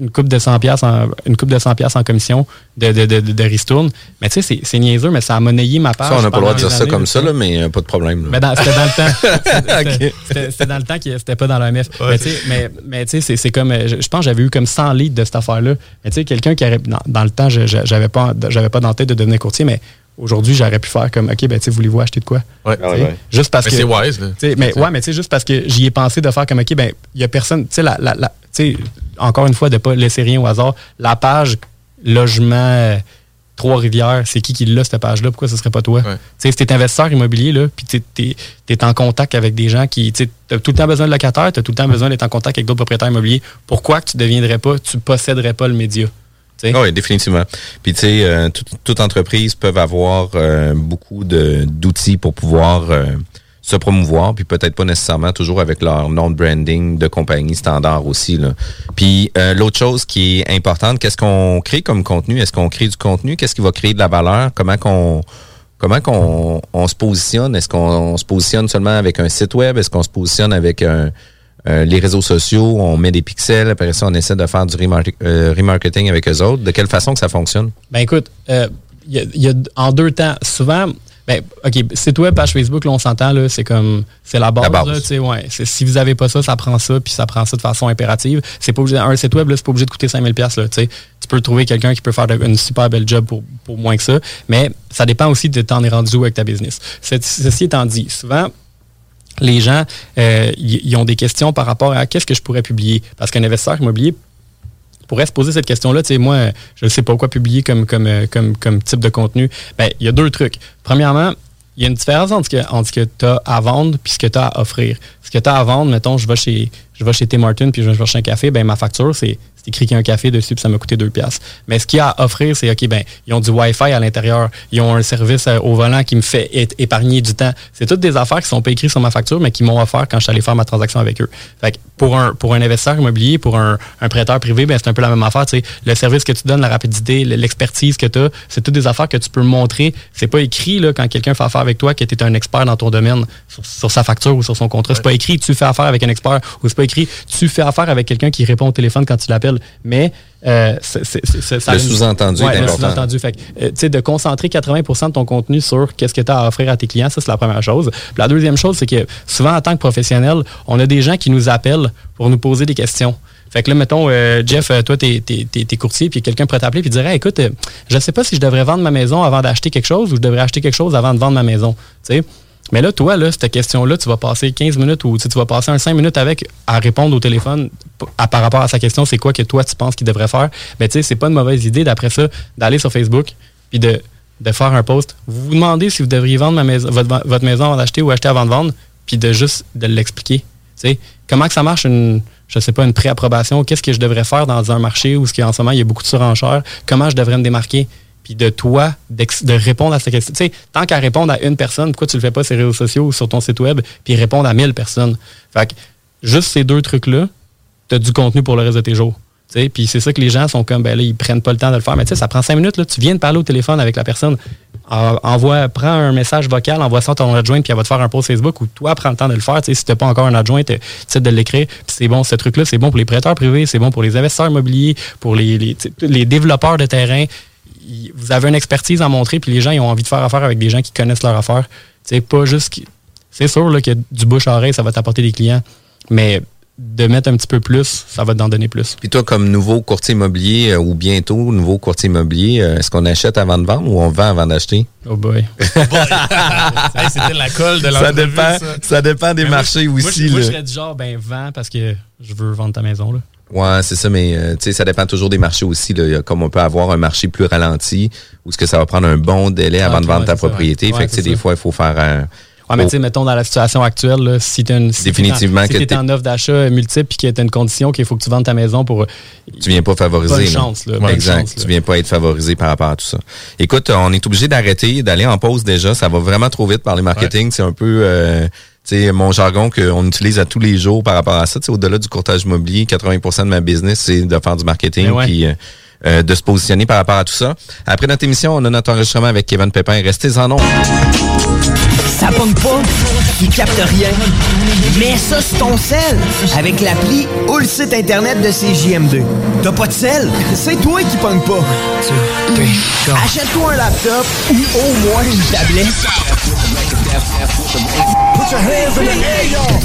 une coupe de 100 pièces en une coupe de 100 pièces en commission de de, de, de ristourne. Mais tu sais c'est niaiseux mais ça a monnayé ma page ça on n'a pas le droit de dire ça comme ça là, mais euh, pas de problème mais c'était dans le temps. [LAUGHS] C'était dans le temps qui c'était pas dans l'OMF mais tu sais mais, mais tu sais c'est comme euh, je, pense que j'avais eu comme 100 litres de cette affaire là mais tu sais quelqu'un qui aurait dans, dans, le temps j'avais pas j'avais pas dans la tête de devenir courtier mais Aujourd'hui, j'aurais pu faire comme, OK, ben, tu voulez-vous acheter de quoi? Ouais, ouais, Juste parce mais que. c'est wise, là. Mais, ouais, mais tu sais, juste parce que j'y ai pensé de faire comme, OK, ben, il y a personne, tu sais, la, la, encore une fois, de ne pas laisser rien au hasard. La page logement euh, Trois-Rivières, c'est qui qui l'a, cette page-là? Pourquoi ce serait pas toi? Ouais. Si tu es investisseur immobilier, là, puis tu es, en contact avec des gens qui. Tu as tout le temps besoin de locataires, tu as tout le temps besoin d'être en contact avec d'autres propriétaires immobiliers. Pourquoi que tu ne deviendrais pas, tu posséderais pas le média? Oui, définitivement. Puis tu sais, euh, toute, entreprise peut avoir euh, beaucoup d'outils pour pouvoir se promouvoir, puis peut-être pas nécessairement toujours avec leur nom de branding de compagnie standard aussi. Là. Puis euh, l'autre chose qui est importante, qu'est-ce qu'on crée comme contenu? Est-ce qu'on crée du contenu? Qu'est-ce qui va créer de la valeur? Comment qu'on comment qu'on on se positionne? Est-ce qu'on se positionne seulement avec un site web? Est-ce qu'on se positionne avec un, euh, les réseaux sociaux? On met des pixels, après ça, on essaie de faire du euh, remarketing avec eux autres. De quelle façon que ça fonctionne? Ben écoute, il y, a en deux temps, souvent ben, OK, site web, page Facebook, là, on s'entend, là, c'est comme, c'est la base, Là, ouais. Si vous avez pas ça, ça prend ça, puis ça prend ça de façon impérative. C'est pas obligé, un site web, là, c'est pas obligé de coûter 5000 pièces là, tu Tu peux trouver quelqu'un qui peut faire une super belle job pour, pour moins que ça, mais ça dépend aussi de t'en es rendu où avec ta business. Ceci étant dit, souvent, les gens, euh, ils ont des questions par rapport à qu'est-ce que je pourrais publier. Parce qu'un investisseur immobilier pourrait se poser cette question-là. Tu sais, moi, je ne sais pas quoi publier comme, comme, euh, comme, comme type de contenu. Ben, il y a deux trucs. Premièrement, il y a une différence entre ce que, tu as à vendre et ce que tu as à offrir. Ce que tu as à vendre, mettons, je vais chez je vais chez Tim Martin puis je vais chercher un café, ben ma facture, c'est c'est écrit qu'il y a un café dessus, puis ça m'a coûté 2 piastres. Mais ce qu'il y a à offrir, c'est, OK, ben, ils ont du Wi-Fi à l'intérieur, ils ont un service euh, au volant qui me fait épargner du temps. C'est toutes des affaires qui sont pas écrites sur ma facture, mais qui m'ont offert quand je suis allé faire ma transaction avec eux. Fait que pour un, pour un investisseur immobilier, pour un, un prêteur privé, ben, c'est un peu la même affaire. Le service que tu donnes, la rapidité, l'expertise que tu as, c'est toutes des affaires que tu peux montrer. C'est pas écrit là, quand quelqu'un fait affaire avec toi que tu es un expert dans ton domaine sur, sur sa facture ou sur son contrat. C'est pas écrit tu fais affaire avec un expert ou c'est pas écrit tu fais affaire avec quelqu'un qui répond au téléphone quand tu l'appelles. Mais euh, c'est- Le sous-entendu Ouais, important. sous-entendu. Fait euh, tu sais, de concentrer 80% de ton contenu sur qu'est-ce que tu as à offrir à tes clients, ça, c'est la première chose. Puis la deuxième chose, c'est que souvent, en tant que professionnel, on a des gens qui nous appellent pour nous poser des questions. Fait que là, mettons, euh, Jeff, euh, toi, t'es es, courtier, puis quelqu'un pourrait t'appeler puis dire Hey, écoute, je sais pas si je devrais vendre ma maison avant d'acheter quelque chose ou je devrais acheter quelque chose avant de vendre ma maison. Tu sais? Mais là, toi, là, cette question-là, tu vas passer 15 minutes ou tu vas passer un 5 minutes avec à répondre au téléphone à- par rapport à sa question, c'est quoi que toi, tu penses qu'il devrait faire? Mais tu sais, c'est pas une mauvaise idée d'après ça d'aller sur Facebook puis de, de faire un post. Vous vous demandez si vous devriez vendre ma maison, votre, votre maison avant d'acheter ou acheter avant de vendre, puis de juste de l'expliquer. Tu sais, comment que ça marche une, je sais pas, une préapprobation, qu'est-ce que je devrais faire dans un marché où ce qu'en ce moment, il y a beaucoup de surenchères, comment je devrais me démarquer, puis de toi, de répondre à cette question. Tu tant qu'à répondre à une personne, pourquoi tu le fais pas sur les réseaux sociaux ou sur ton site web, puis répondre à 1000 personnes? Fait que, juste ces deux trucs-là, tu as du contenu pour le reste de tes jours. Tu sais, Puis c'est ça que les gens sont comme, ben là, ils prennent pas le temps de le faire. Mais tu ça prend cinq minutes, là, tu viens de parler au téléphone avec la personne. En- envoie, prends un message vocal, envoie ça à ton adjoint, puis elle va te faire un post Facebook ou toi, prends le temps de le faire. Tu si tu n'as pas encore un adjoint, tu sais de l'écrire. Puis c'est bon, ce truc-là, c'est bon pour les prêteurs privés, c'est bon pour les investisseurs immobiliers, pour les, les, les développeurs de terrain. Vous avez une expertise à montrer, puis les gens ils ont envie de faire affaire avec des gens qui connaissent leur affaire. Tu sais, pas juste. qui- C'est sûr là, que du bouche à oreille, ça va t'apporter des clients, mais de mettre un petit peu plus, ça va t'en donner plus. Puis toi, comme nouveau courtier immobilier euh, ou bientôt nouveau courtier immobilier, euh, est-ce qu'on achète avant de vendre ou on vend avant d'acheter? Oh boy. [LAUGHS] [LAUGHS] Hey, C'était la colle de Ça dépend, ça. ça dépend des Mais moi, marchés moi, aussi. Moi, là. je serais du genre, ben, vends parce que je veux vendre ta maison. Là. Ouais, c'est ça, mais euh, tu sais, ça dépend toujours des marchés aussi. Là. Comme on peut avoir un marché plus ralenti, où ce que ça va prendre un bon délai Ah, avant de vendre ouais, ta propriété. ouais. fait que des fois, il faut faire un. Ouais, mais tu sais, mettons, dans la situation actuelle, là, si tu une, si Définitivement si t'es- en offre d'achat multiple et que tu as une condition qu'il faut que tu vendes ta maison pour. tu viens pas favoriser. Bonne chance, là, bonne exact. chance, là. tu viens pas être favorisé par rapport à tout ça. Écoute, on est obligé d'arrêter, d'aller en pause déjà. Ça va vraiment trop vite par les marketing. C'est un peu euh, sais, mon jargon qu'on utilise à tous les jours par rapport à ça. Tu sais, Au-delà du courtage immobilier, 80% de ma business, c'est de faire du marketing Mais ouais. puis euh, euh, de se positionner par rapport à tout ça. Après notre émission, on a notre enregistrement avec Kevin Pépin. Restez en nombre. Ça pogne pas, il capte rien. Mais ça, c'est ton sel. Avec l'appli ou le site internet de CJM2. T'as pas de sel? C'est toi qui pogne pas. Achète-toi un laptop ou au moins une tablette.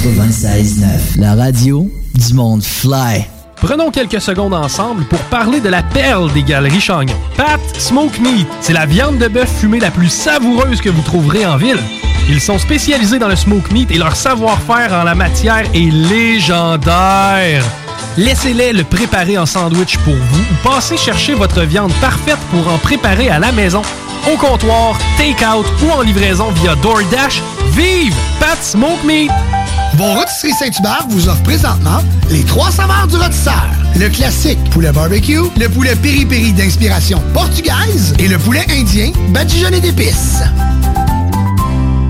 96.9, la radio du monde fly. Prenons quelques secondes ensemble pour parler de la perle des galeries Chagnon. Pat Smoke Meat, c'est la viande de bœuf fumée la plus savoureuse que vous trouverez en ville. Ils sont spécialisés dans le smoke meat et leur savoir-faire en la matière est légendaire. Laissez-les le préparer en sandwich pour vous ou passez chercher votre viande parfaite pour en préparer à la maison, au comptoir, take-out ou en livraison via DoorDash. Vive Pat Smoke Meat! Vos rôtisseries Saint-Hubert vous offre présentement les trois saveurs du rôtisseur. Le classique poulet barbecue, le poulet piri-piri d'inspiration portugaise et le poulet indien badigeonné d'épices.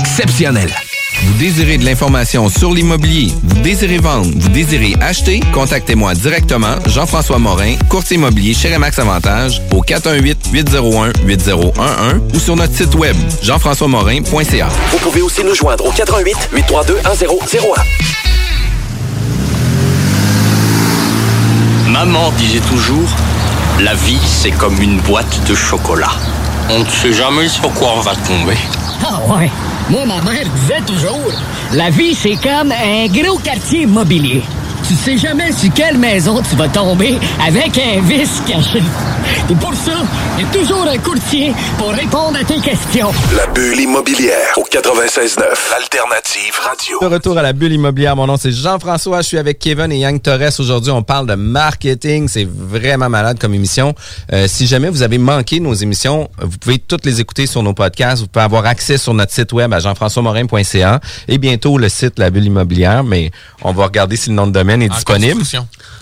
exceptionnelle. Vous désirez de l'information sur l'immobilier, vous désirez vendre, vous désirez acheter, contactez-moi directement, Jean-François Morin, courtier immobilier chez Remax Avantage, au 418-801-8011 ou sur notre site web, jean-françois-morin.ca. Vous pouvez aussi nous joindre au 88 832 1001. Maman disait toujours, la vie c'est comme une boîte de chocolat. On ne sait jamais sur quoi on va tomber. Ah ouais. Moi, ma mère disait toujours, la vie, c'est comme un gros quartier immobilier. Tu sais jamais sur quelle maison tu vas tomber avec un vice caché. Et pour ça, il y a toujours un courtier pour répondre à tes questions. La bulle immobilière au 96.9, Alternative Radio. De retour à la bulle immobilière, mon nom c'est Jean-François, je suis avec Kevin et Yang Torres. Aujourd'hui, on parle de marketing, c'est vraiment malade comme émission. Euh, si jamais vous avez manqué nos émissions, vous pouvez toutes les écouter sur nos podcasts. Vous pouvez avoir accès sur notre site web à jean-françois-morin.ca et bientôt le site La Bulle immobilière, mais on va regarder si le nom de domaine est disponible.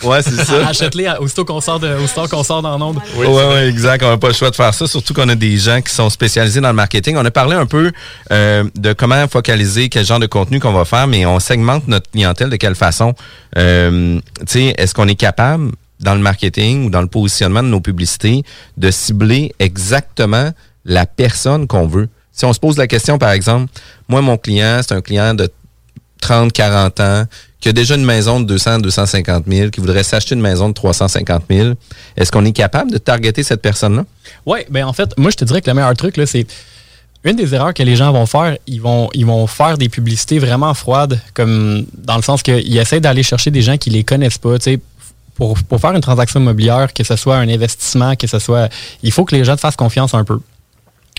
Ouais, c'est ça. [LAUGHS] Achète-les aussitôt qu'on sort, de, aussitôt qu'on sort dans l'onde. Oui, ouais, exact. On n'a pas le choix de faire ça, surtout qu'on a des gens qui sont spécialisés dans le marketing. On a parlé un peu euh, de comment focaliser, quel genre de contenu qu'on va faire, mais on segmente notre clientèle de quelle façon. Euh, tu sais, est-ce qu'on est capable dans le marketing ou dans le positionnement de nos publicités de cibler exactement la personne qu'on veut? Si on se pose la question, par exemple, moi, mon client, c'est un client de 30, 40 ans, qui a déjà une maison de 200, 250 000, qui voudrait s'acheter une maison de 350 000, est-ce qu'on est capable de targeter cette personne-là? Oui, ben en fait, moi, je te dirais que le meilleur truc, c'est une des erreurs que les gens vont faire, ils vont, ils vont faire des publicités vraiment froides, comme dans le sens qu'ils essaient d'aller chercher des gens qui les connaissent pas. Pour, pour faire une transaction immobilière, que ce soit un investissement, que ce soit. Il faut que les gens te fassent confiance un peu.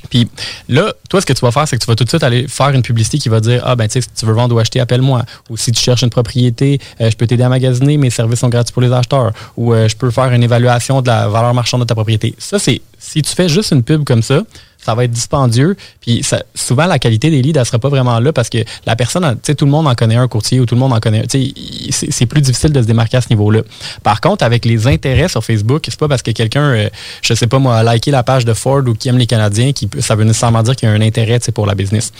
Puis là, toi, ce que tu vas faire, c'est que tu vas tout de suite aller faire une publicité qui va dire Ah, ben, tu sais, si tu veux vendre ou acheter, appelle-moi. Ou si tu cherches une propriété, euh, je peux t'aider à magasiner, mes services sont gratuits pour les acheteurs. Ou euh, je peux faire une évaluation de la valeur marchande de ta propriété. Ça, c'est si tu fais juste une pub comme ça, ça va être dispendieux. Puis ça, souvent, la qualité des leads, elle sera pas vraiment là parce que la personne, tu sais, tout le monde en connaît un courtier ou tout le monde en connaît un. Tu sais, c'est plus difficile de se démarquer à ce niveau-là. Par contre, avec les intérêts sur Facebook, c'est pas parce que quelqu'un, euh, je sais pas moi, a liké la page de Ford ou qui aime les Canadiens, qui, ça veut nécessairement dire qu'il y a un intérêt pour la business.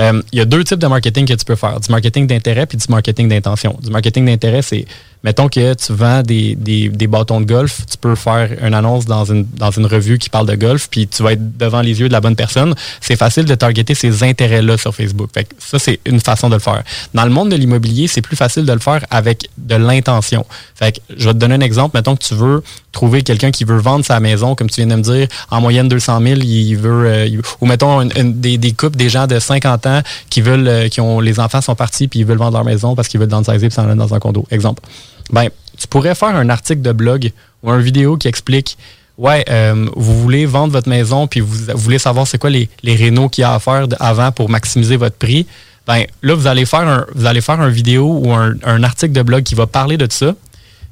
Euh, il y a deux types de marketing que tu peux faire. Du marketing d'intérêt puis du marketing d'intention. Du marketing d'intérêt, c'est mettons que tu vends des, des, des, bâtons de golf, tu peux faire une annonce dans une, dans une revue qui parle de golf, puis tu vas être devant les yeux de la bonne personne. C'est facile de targeter ces intérêts-là sur Facebook. Fait que ça, c'est une façon de le faire. Dans le monde de l'immobilier, c'est plus facile de le faire avec de l'intention. Fait que je vais te donner un exemple. Mettons que tu veux trouver quelqu'un qui veut vendre sa maison, comme tu viens de me dire, en moyenne 200 000, il veut, euh, ou mettons des, des couples, des gens de 50 ans qui veulent, euh, qui ont, les enfants sont partis puis ils veulent vendre leur maison parce qu'ils veulent downsizer puis s'en dans un condo. Exemple. Ben, tu pourrais faire un article de blog ou une vidéo qui explique Ouais, euh, vous voulez vendre votre maison puis vous, voulez savoir c'est quoi les, les rénaux qu'il y a à faire avant pour maximiser votre prix. Ben là, vous allez faire un, vous allez faire une vidéo ou un, un article de blog qui va parler de ça.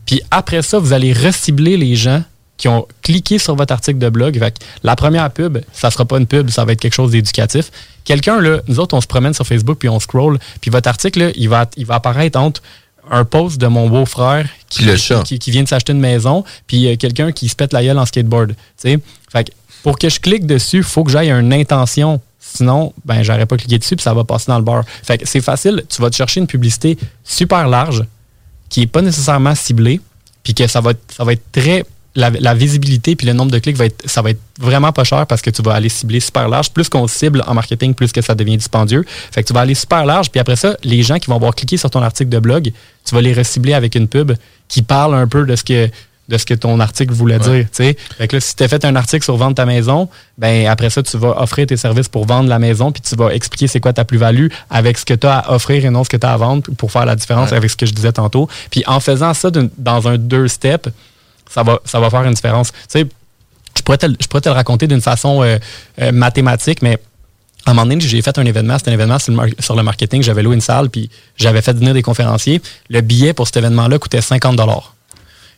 Puis après ça, vous allez recibler les gens qui ont cliqué sur votre article de blog. Fait que la première pub, ça sera pas une pub, ça va être quelque chose d'éducatif. Quelqu'un, là, nous autres, on se promène sur Facebook puis on scroll, puis votre article, là, il va, il va apparaître entre un post de mon beau-frère qui, qui, qui, vient de s'acheter une maison, puis euh, quelqu'un qui se pète la gueule en skateboard. Fait que pour que je clique dessus, il faut que j'aille une intention. Sinon, ben, j'aurais pas cliqué dessus, puis ça va passer dans le bar. Fait que c'est facile. Tu vas te chercher une publicité super large, qui est pas nécessairement ciblée, puis que ça va, ça va être très la, visibilité puis le nombre de clics va être, ça va être vraiment pas cher parce que tu vas aller cibler super large. Plus qu'on cible en marketing, plus que ça devient dispendieux. Fait que tu vas aller super large, puis après ça, les gens qui vont avoir cliqué sur ton article de blog, tu vas les recibler avec une pub qui parle un peu de ce que de ce que ton article voulait dire. Fait que là, si tu as fait un article sur vendre ta maison, ben après ça, tu vas offrir tes services pour vendre la maison, puis tu vas expliquer c'est quoi ta plus-value avec ce que tu as à offrir et non ce que tu as à vendre pour faire la différence avec ce que je disais tantôt. Puis en faisant ça dans un deux steps, ça va, ça va faire une différence. Tu sais, je pourrais te, je pourrais te le raconter d'une façon euh, euh, mathématique, mais à un moment donné, j'ai fait un événement. C'était un événement sur le, marketing. J'avais loué une salle, puis j'avais fait venir des conférenciers. Le billet pour cet événement-là coûtait 50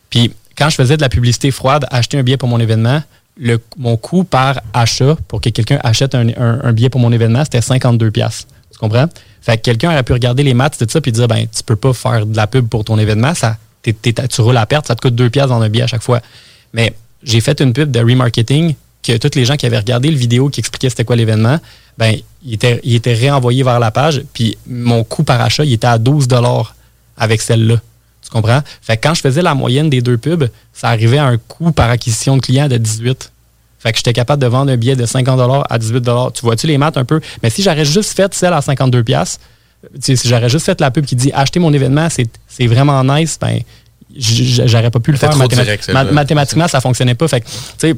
Puis quand je faisais de la publicité froide, acheter un billet pour mon événement, le, mon coût par achat pour que quelqu'un achète un, un, billet pour mon événement, c'était 52 pièces. Tu comprends? Fait que quelqu'un aurait pu regarder les maths de ça puis dire ben tu peux pas faire de la pub pour ton événement, ça tu roules à perte, ça te coûte deux piastres dans un billet à chaque fois. Mais j'ai fait une pub de remarketing que tous les gens qui avaient regardé le vidéo qui expliquait c'était quoi l'événement, ben, il était, il était réenvoyé vers la page, puis mon coût par achat, il était à 12 avec celle-là. Tu comprends? Fait que quand je faisais la moyenne des deux pubs, ça arrivait à un coût par acquisition de client de 18. Fait que j'étais capable de vendre un billet de 50 à 18 Tu vois-tu les maths un peu? Mais si j'aurais juste fait celle à 52 si j'aurais juste fait la pub qui dit acheter mon événement, c'est vraiment nice, ben, j'aurais pas pu le faire. mathématiquement, ça fonctionnait pas. Fait que, tu sais,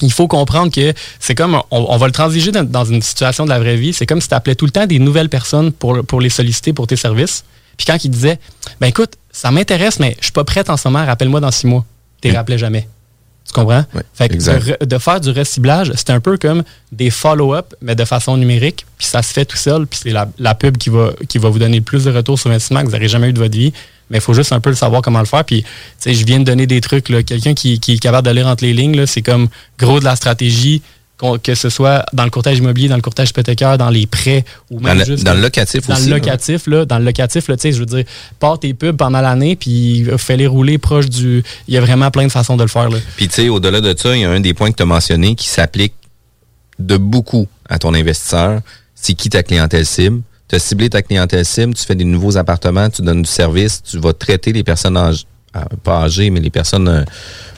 il faut comprendre que c'est comme, on, va le transiger dans, une situation de la vraie vie, c'est comme si tu appelais tout le temps des nouvelles personnes pour, pour les solliciter pour tes services. Puis quand ils disaient, ben écoute, ça m'intéresse, mais je suis pas prête en ce moment, rappelle-moi dans six mois. Tu ne rappelais jamais. Tu comprends? fait que de, faire du reciblage, c'est un peu comme des follow-up, mais de façon numérique, puis ça se fait tout seul, puis c'est la, pub qui va, qui va vous donner le plus de retours sur investissement que vous n'aurez jamais eu de votre vie. Mais il faut juste un peu le savoir comment le faire. Puis, je viens de donner des trucs. Quelqu'un qui, qui, est capable d'aller entre les lignes, c'est comme gros de la stratégie, que ce soit dans le courtage immobilier, dans le courtage hypothécaire, dans les prêts ou même dans juste dans le locatif dans aussi. Le locatif, là, dans le locatif, là, je veux dire, pars tes pubs pendant l'année, puis fais-les rouler proche du. Il y a vraiment plein de façons de le faire. Là. Puis tu sais, au-delà de ça, il y a un des points que tu as mentionné qui s'applique de beaucoup à ton investisseur. C'est qui ta clientèle cible? Tu as ciblé ta clientèle cible, tu fais des nouveaux appartements, tu donnes du service, tu vas traiter les personnes âgées, pas âgées, mais les personnes euh,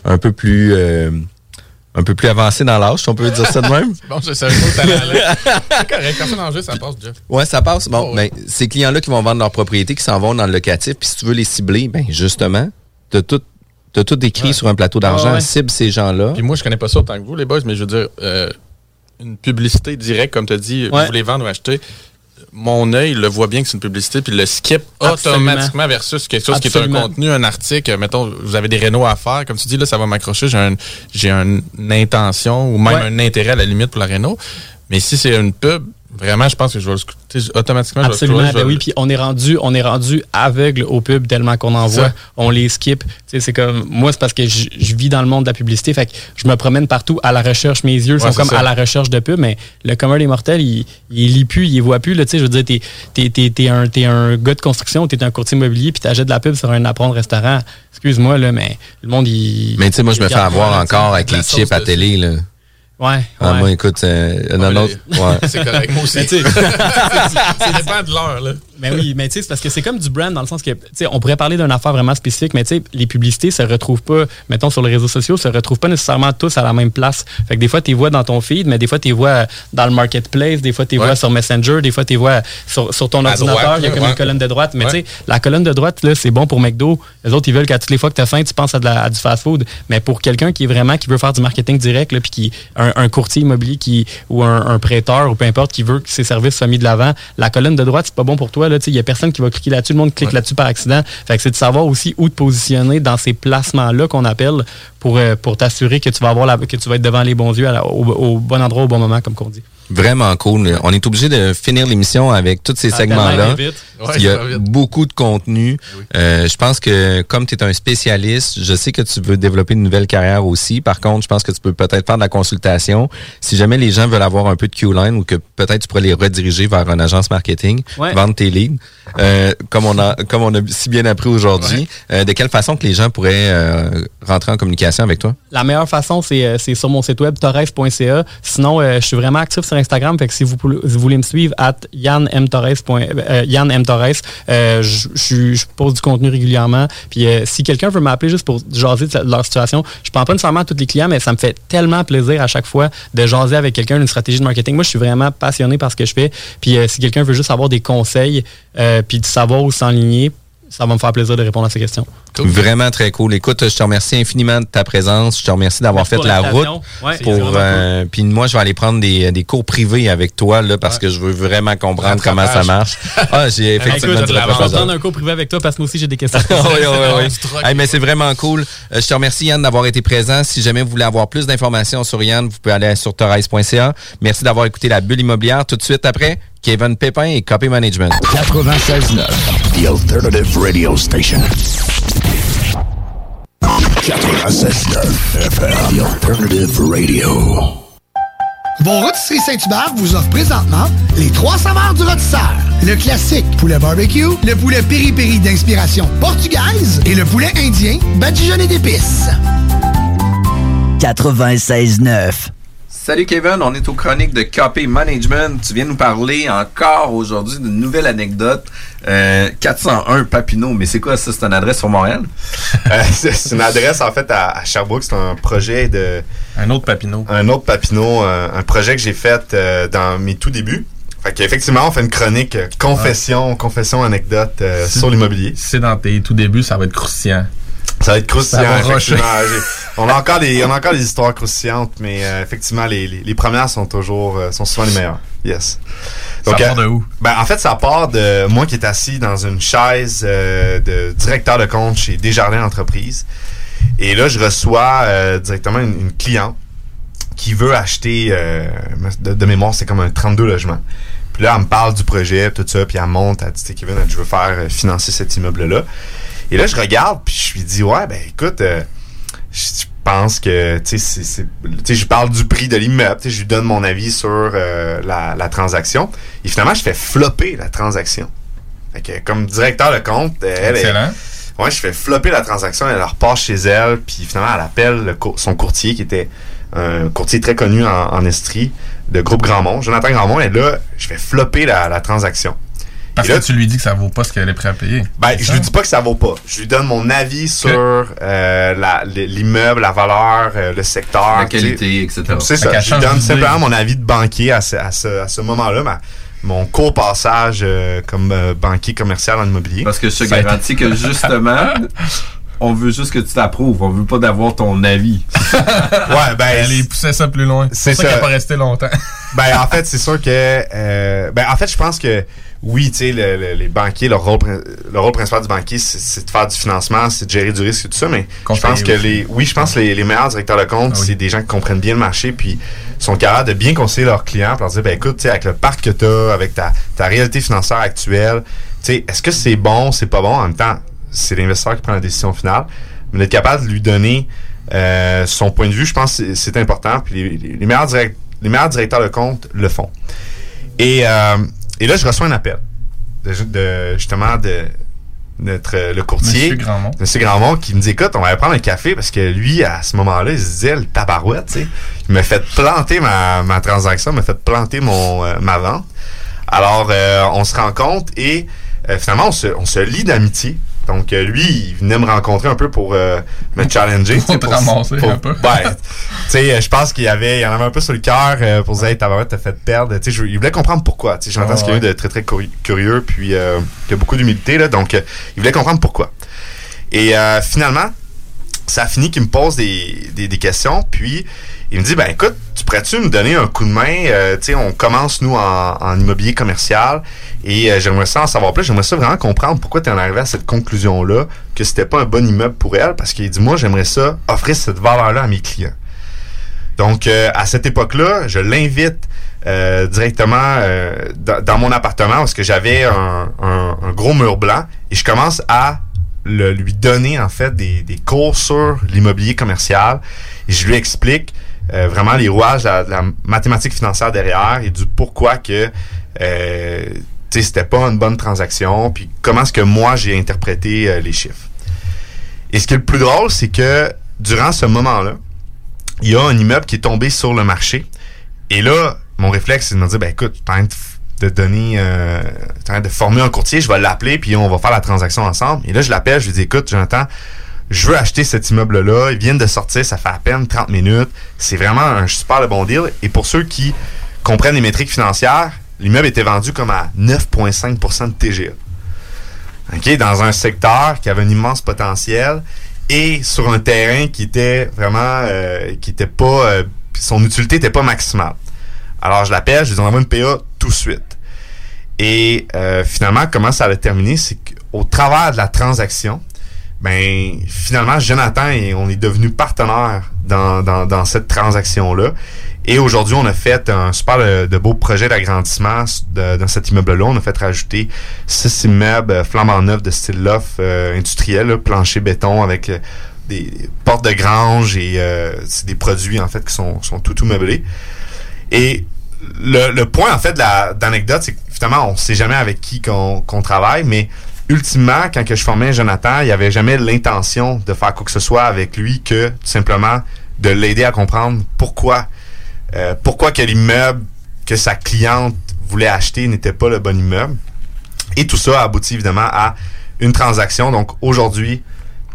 un peu plus. Euh, un peu plus avancé dans l'âge, si on peut dire ça de même. [LAUGHS] bon, je pas C'est correct, personne en jeu, ça passe, Jeff. Ouais, ça passe. Bon, oh, ben, ces clients-là qui vont vendre leur propriété, qui s'en vont dans le locatif, puis si tu veux les cibler, ben justement, tu as tout, as tout écrit sur un plateau d'argent, cible ces gens-là. Puis moi, je connais pas ça autant que vous, les boys, mais je veux dire, euh, une publicité directe, comme tu as dit, vous voulez vendre ou acheter, mon œil le voit bien que c'est une publicité, puis le skip automatiquement versus quelque chose qui est un contenu, un article. Mettons, vous avez des rénaux à faire, comme tu dis, là, ça va m'accrocher. J'ai une intention ou même un intérêt à la limite pour la réno. Mais si c'est une pub, Vraiment, je pense que je vais le automatiquement. Absolument, je ben oui. Puis on est rendu, on est rendu aveugle aux pubs tellement qu'on en voit. On les skip. C'est comme moi, c'est parce que je, vis dans le monde de la publicité, fait que je me promène partout à la recherche. Mes yeux sont comme à la recherche de pubs, mais le commun des mortels, il, il lit plus, il voit plus. Là, je veux dire, t'es es, un, es un gars de construction, t'es un courtier immobilier, puis t'achètes de la pub sur un apprendre restaurant. Excuse-moi là, mais le monde il. Mais tu sais, moi, je me fais avoir encore avec les chips à télé là. Ouais. Ah, moi, écoute, c'est un autre. Ouais. [LAUGHS] C'est correct. Moi aussi. [LAUGHS] ça dépend de l'heure, là. Mais oui, mais tu sais, c'est parce que c'est comme du brand dans le sens que, tu sais, on pourrait parler d'une affaire vraiment spécifique, mais tu sais, les publicités se retrouvent pas, mettons, sur les réseaux sociaux, se retrouvent pas nécessairement tous à la même place. Fait que des fois, tu les vois dans ton feed, mais des fois, tu les vois dans le marketplace, des fois, tu les vois sur Messenger, des fois, tu les vois sur, ton ordinateur, il y a comme une colonne de droite. Mais tu sais, la colonne de droite, là, c'est bon pour McDo. Les autres, ils veulent qu'à toutes les fois que tu as faim, tu penses à, de la, du fast-food. Mais pour quelqu'un qui est vraiment, qui veut faire du marketing direct, là, puis qui, un, courtier immobilier qui, ou un, prêteur, ou peu importe, qui veut que ses services soient mis de l'avant, la colonne de droite, c'est pas bon pour toi, il y a personne qui va cliquer là-dessus, le monde clique là-dessus par accident. Fait que c'est de savoir aussi où te positionner dans ces placements-là qu'on appelle pour, euh, pour t'assurer que tu vas avoir la, que tu vas être devant les bons yeux au, bon endroit au bon moment, comme qu'on dit. Vraiment cool. On est obligé de finir l'émission avec tous ces ah, segments-là. Il y a beaucoup de contenu. Euh, je pense que comme tu es un spécialiste, je sais que tu veux développer une nouvelle carrière aussi. Par contre, je pense que tu peux peut-être faire de la consultation. Si jamais les gens veulent avoir un peu de Q-line ou que peut-être tu pourrais les rediriger vers une agence marketing, vendre tes leads, euh, comme on a comme on a si bien appris aujourd'hui. Euh, de quelle façon que les gens pourraient rentrer en communication avec toi? La meilleure façon, c'est sur mon site web torres.ca. Sinon, je suis vraiment actif sur Instagram. Fait que si vous, voulez me suivre, at Yann M. Euh, je, pose du contenu régulièrement. Puis euh, si quelqu'un veut m'appeler juste pour jaser de leur situation, je prends pas nécessairement à tous les clients, mais ça me fait tellement plaisir à chaque fois de jaser avec quelqu'un d'une stratégie de marketing. Moi, je suis vraiment passionné par ce que je fais. Puis euh, si quelqu'un veut juste avoir des conseils, puis de savoir où s'enligner, ça va me faire plaisir de répondre à ces questions. Vraiment très cool. Écoute, je te remercie infiniment de ta présence. Je te remercie d'avoir fait la route. pour, euh, Puis moi, je vais aller prendre des, des, cours privés avec toi là, parce que je veux vraiment comprendre comment ça marche. Ah, j'ai [LAUGHS] effectivement Je vais prendre un cours privé avec toi parce que moi aussi, j'ai des questions. [LAUGHS] oui, oui, oui. [LAUGHS] mais c'est vraiment cool. Euh, je te remercie, Yann, d'avoir été présent. Si jamais vous voulez avoir plus d'informations sur Yann, vous pouvez aller sur torres.ca. Merci d'avoir écouté la bulle immobilière. Tout de suite après, Kevin Pépin et Copy Management. 96.9, The Alternative Radio Station. 96.9 FM, The Alternative Radio. Bon Rôtisserie Saint-Hubert vous offre présentement les trois saveurs du rôtisseur. Le classique poulet barbecue, le poulet piri-piri d'inspiration portugaise et le poulet indien badigeonné d'épices. 96.9 Salut Kevin, on est aux chroniques de KP Management. Tu viens nous parler encore aujourd'hui d'une nouvelle anecdote. Euh, 401 Papineau, mais c'est quoi ça? C'est une adresse sur Montréal? [LAUGHS] Euh, c'est une adresse en fait à, à Sherbrooke. C'est un projet de. Un autre Papineau. Un autre Papineau. euh, un projet que j'ai fait euh, dans mes tout débuts. Fait qu'effectivement, on fait une chronique euh, confession, confession, anecdote euh, sur l'immobilier. C'est dans tes tout débuts, ça va être croustillant. Ça va être croustillant, va effectivement. [LAUGHS] On a encore des, on a encore des histoires croustillantes, mais euh, effectivement, les, les, les premières sont toujours, euh, sont souvent les meilleures. Yes. Ça part de où? Ben, en fait, ça part de moi qui est assis dans une chaise euh, de directeur de compte chez Desjardins Entreprises. Et là, je reçois euh, directement une, une cliente qui veut acheter, euh, de, de mémoire, c'est comme un 32 logements. Puis là, elle me parle du projet, tout ça, puis elle monte, elle dit, Kevin, je veux faire euh, financer cet immeuble-là. Et là, je regarde, puis je lui dis, ouais, ben écoute, euh, je pense que, tu sais, je parle du prix de l'immeuble, tu sais, je lui donne mon avis sur euh, la, la transaction. Et finalement, je fais flopper la transaction. Fait que, comme directeur de compte, euh, elle est- Excellent. Ouais, je fais flopper la transaction, elle repart chez elle, puis finalement, elle appelle le son courtier, qui était un courtier très connu en, en Estrie, de groupe Grandmont, Jonathan Grandmont, et là, je fais flopper la, la transaction. Parce là, que tu lui dis que ça vaut pas ce qu'elle est prête à payer. ben, je lui dis pas que ça vaut pas. Je lui donne mon avis sur euh, l'immeuble, la valeur, euh, le secteur. La qualité, etc. C'est ça. Je lui donne simplement mon avis de banquier à ce, à ce, à ce moment-là. ma- mon court passage euh, comme euh, banquier commercial en immobilier. Parce que je te garantis que justement, [LAUGHS] on veut juste que tu t'approuves. On veut pas d'avoir ton avis. [LAUGHS] ouais, ben. Elle poussait ça plus loin. C'est ça ça. qu'elle pas restée longtemps. Ben, en fait, c'est sûr que. euh, ben, en fait, je pense que oui, tu sais, le- le- les banquiers, leur rôle, le rôle principal du banquier, c'est de faire du financement, c'est de gérer du risque et tout ça. Mais je pense que aussi. les. Oui, je pense que les, les meilleurs directeurs de compte, c'est des gens qui comprennent bien le marché, puis sont capables de bien conseiller leurs clients, pour leur dire, ben, écoute, tu sais, avec le parc que tu as, avec ta, ta réalité financière actuelle, tu sais, est-ce que c'est bon, c'est pas bon? En même temps, c'est l'investisseur qui prend la décision finale. Mais d'être capable de lui donner euh, son point de vue, je pense que c'est- important. Puis les, les- les meilleurs direct- les meilleurs directeurs de compte le font. Et, euh, et là, je reçois un appel de, de- justement de notre le courtier, Monsieur Grandmont. Monsieur Grandmont, qui me dit écoute, on va aller prendre un café parce que lui, à ce moment-là, il se disait le tabarouette, tu sais. Il m'a fait planter ma, ma transaction, il m'a fait planter mon euh, ma vente. Alors, euh, on se rencontre et euh, finalement, on se, on se lie d'amitié. Donc, euh, lui, il venait me rencontrer un peu pour euh, me challenger. [LAUGHS] Pour te ramasser un peu. Ouais. tu sais, euh, je pense qu'il y avait, il y en avait un peu sur le cœur euh, pour dire, hey, t'as fait perdre. Tu sais, il voulait comprendre pourquoi. Tu sais, j'entends Ah, ce qu'il y a eu de très, très curi- curieux, puis euh, qui a beaucoup d'humilité, là. Donc, euh, il voulait comprendre pourquoi. Et euh, finalement, ça a fini qu'il me pose des, des, des questions, puis il me dit, ben écoute, tu pourrais-tu me donner un coup de main? Euh, on commence, nous, en, immobilier commercial, et euh, j'aimerais ça en savoir plus. J'aimerais ça vraiment comprendre pourquoi tu es en arrivé à cette conclusion-là, que c'était pas un bon immeuble pour elle, parce qu'il dit, moi, j'aimerais ça offrir cette valeur-là à mes clients. Donc, euh, à cette époque-là, je l'invite directement dans, mon appartement parce que j'avais un, un- un gros mur blanc et je commence à le- lui donner en fait des, des cours sur l'immobilier commercial et je lui explique euh, vraiment les rouages de la, mathématique financière derrière et du pourquoi que euh, tu c'était pas une bonne transaction puis comment est-ce que moi j'ai interprété euh, les chiffres. Et ce qui est le plus drôle, c'est que durant ce moment-là, il y a un immeuble qui est tombé sur le marché. Et là, mon réflexe, c'est de me dire, ben écoute, train de de donner, euh, de former un courtier, je vais l'appeler, puis on va faire la transaction ensemble. Et là, je l'appelle, je lui dis, écoute, Jonathan, je veux acheter cet immeuble-là. Ils viennent de sortir, ça fait à peine 30 minutes. C'est vraiment un super bon deal. Et pour ceux qui comprennent les métriques financières, l'immeuble était vendu comme à 9,5% de TGA. OK? Dans un secteur qui avait un immense potentiel et sur un terrain qui était vraiment euh, qui était pas euh, son utilité était pas maximale. Alors je l'appelle, je lui envoie une PA tout de suite. Et euh, finalement, comment ça a terminé, c'est qu'au travers de la transaction, ben finalement, Jonathan et on est devenu partenaire dans, dans, dans cette transaction-là. Et aujourd'hui, on a fait un super de, de beau projet d'agrandissement dans cet immeuble-là. On a fait rajouter six immeubles euh, flambant neufs de style loft euh, industriel, là, plancher béton avec euh, des portes de grange et euh, des produits en fait qui sont, sont tout tout meublés. Et le, point en fait d'anecdote, c'est que finalement, on sait jamais avec qui qu'on travaille, mais ultimement, quand que je formais Jonathan, il n'y avait jamais l'intention de faire quoi que ce soit avec lui que tout simplement de l'aider à comprendre pourquoi euh, pourquoi que l'immeuble que sa cliente voulait acheter n'était pas le bon immeuble. Et tout ça aboutit évidemment à une transaction. Donc aujourd'hui,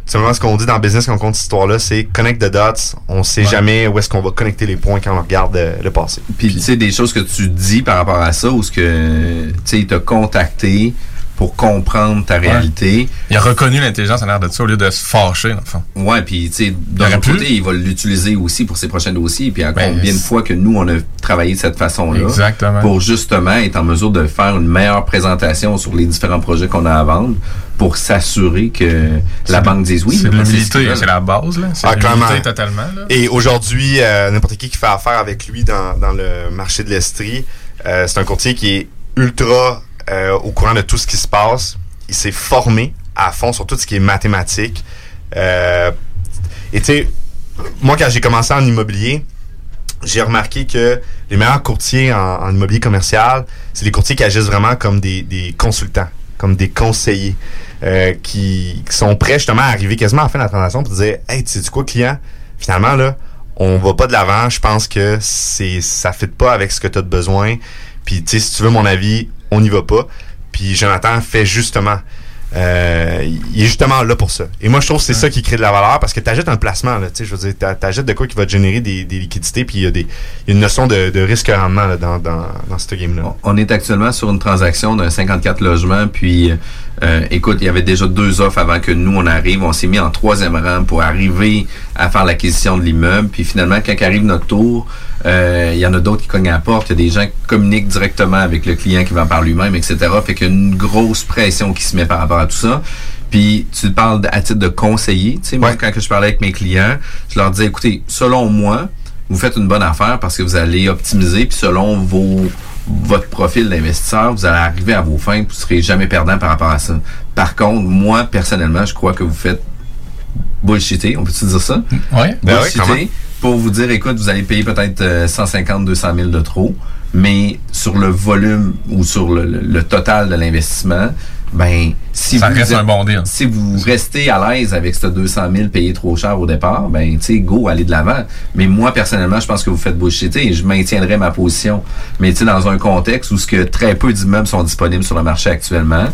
simplement ce qu'on dit dans le business quand on compte cette histoire-là, c'est connect the dots. On sait Ouais. jamais où est-ce qu'on va connecter les points quand on regarde euh, le passé. Puis, tu sais, des choses que tu dis par rapport à ça, ou ce que, tu sais, il t'a contacté pour comprendre ta réalité. Il a reconnu l'intelligence en l'air de ça au lieu de se fâcher, dans le fond. Ouais, puis, tu sais, d'un côté, il va l'utiliser aussi pour ses prochains dossiers. Puis, à Ben, combien de fois que nous, on a travaillé de cette façon-là. Exactement. Pour justement être en mesure de faire une meilleure présentation sur les différents projets qu'on a à vendre pour s'assurer que la banque dise oui. C'est l'humilité, c'est la base, là. C'est Ah, l'humilité totalement, là. Et aujourd'hui, euh, n'importe qui qui fait affaire avec lui dans, dans le marché de l'Estrie, euh, c'est un courtier qui est ultra euh, au courant de tout ce qui se passe. Il s'est formé à fond sur tout ce qui est mathématique. Euh, et tu sais, moi, quand j'ai commencé en immobilier, j'ai remarqué que les meilleurs courtiers en, immobilier commercial, c'est les courtiers qui agissent vraiment comme des, consultants, comme des conseillers, euh, qui, sont prêts justement à arriver quasiment à la fin de la transaction pour dire Hey, tu sais quoi, client, finalement, là, on va pas de l'avant, je pense que c'est ça fit pas avec ce que tu as de besoin. Puis, tu sais, si tu veux mon avis, on n'y va pas. Puis, Jonathan fait justement. euh, il est justement là pour ça. Et moi, je trouve que c'est ça qui crée de la valeur parce que tu achètes un placement. Là, tu sais, je veux dire, t'a- t'achètes de quoi qui va te générer des, des liquidités. Puis il y, a des- il y a une notion de, de risque-rendement dans, dans, dans ce game-là. On est actuellement sur une transaction d'un 54 logements, puis euh, écoute, il y avait déjà deux offres avant que nous on arrive. On s'est mis en troisième rang pour arriver à faire l'acquisition de l'immeuble. Puis finalement, quand arrive notre tour, euh, il y en a d'autres qui cognent à la porte. Il y a des gens qui communiquent directement avec le client qui va par lui-même, etc. Fait qu'il y a une grosse pression qui se met par rapport à tout ça. Puis tu parles à titre de conseiller. Tu sais, moi, quand que je parlais avec mes clients, je leur disais, écoutez, selon moi, vous faites une bonne affaire parce que vous allez optimiser, puis selon vos votre profil d'investisseur, vous allez arriver à vos fins, vous serez jamais perdant par rapport à ça. Par contre, moi, personnellement, je crois que vous faites bullshitter, on peut-tu dire ça? Ben quand même. Pour vous dire, écoute, vous allez payer peut-être euh, 150, 200 000 de trop, mais sur le volume ou sur le, le- le total de l'investissement, ben, si Ça vous reste êtes- un bon deal. si vous restez à l'aise avec ce 200 000 payé trop cher au départ, ben, tu sais, go, allez de l'avant. Mais moi, personnellement, je pense que vous faites bullshitter et je maintiendrai ma position. Mais tu sais, dans un contexte où ce que très peu d'immeubles sont disponibles sur le marché actuellement,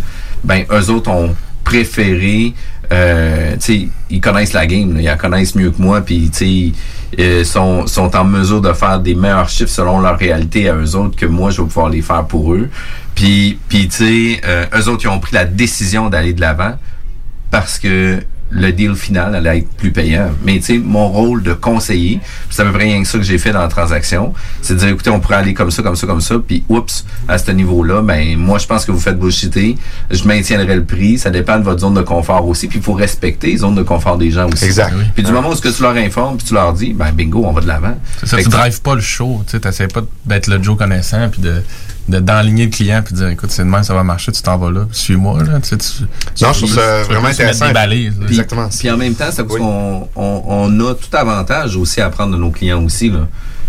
ben, eux autres ont préféré, euh, tu sais, ils connaissent la game, là, ils la connaissent mieux que moi, puis tu sais, euh, sont, sont en mesure de faire des meilleurs chiffres selon leur réalité à eux autres que moi, je vais pouvoir les faire pour eux. Puis, puis tu sais, euh, eux autres, ils ont pris la décision d'aller de l'avant parce que le deal final allait être plus payant. Mais tu sais, mon rôle de conseiller, c'est à peu près rien que ça que j'ai fait dans la transaction, c'est de dire, écoutez, on pourrait aller comme ça, comme ça, comme ça, puis oups, à ce niveau-là, ben moi, je pense que vous faites bullshitter, je maintiendrai le prix, ça dépend de votre zone de confort aussi, puis il faut respecter les zones de confort des gens aussi. Exact. Puis du moment où ce que tu leur informes, puis tu leur dis, ben bingo, on va de l'avant. C'est ça, Fait tu que- drives pas le show, tu sais, t'essaies pas d'être le Joe connaissant, puis de de- d'enligner le client, puis de dire, écoute, c'est demain, ça va marcher, tu t'en vas là, puis suis-moi, là, tu sais, tu- Non, tu- je trouve tu- ça vraiment intéressant. des balises, là. Puis- Puis en même temps, parce qu'on on, on a tout avantage aussi à prendre de nos clients aussi. Là.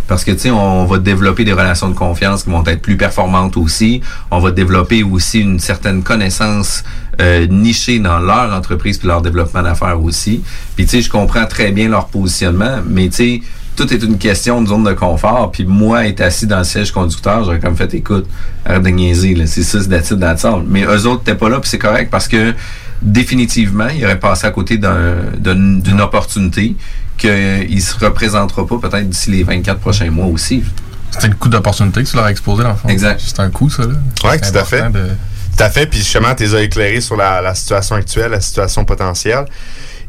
Parce que, tu sais, on va développer des relations de confiance qui vont être plus performantes aussi. On va développer aussi une certaine connaissance euh, nichée dans leur entreprise puis leur développement d'affaires aussi. Puis, tu sais, je comprends très bien leur positionnement, mais, tu sais, tout est une question de zone de confort. Puis moi, être assis dans le siège conducteur, j'aurais comme fait, écoute, arrête de niaiser, là. C'est ça, c'est that's all. Mais eux autres, t'es pas là, puis c'est correct parce que définitivement, il aurait passé à côté d'un- d'un- d'une opportunité qu'il se représentera pas peut-être d'ici les 24 prochains mois aussi. C'était le coup d'opportunité que tu leur as exposé, dans le fond. Exact. C'est un coup, ça, là. Ouais, C'est tout à fait. de- Tout à fait. Puis justement, tu les as éclairés sur la, la situation actuelle, la situation potentielle.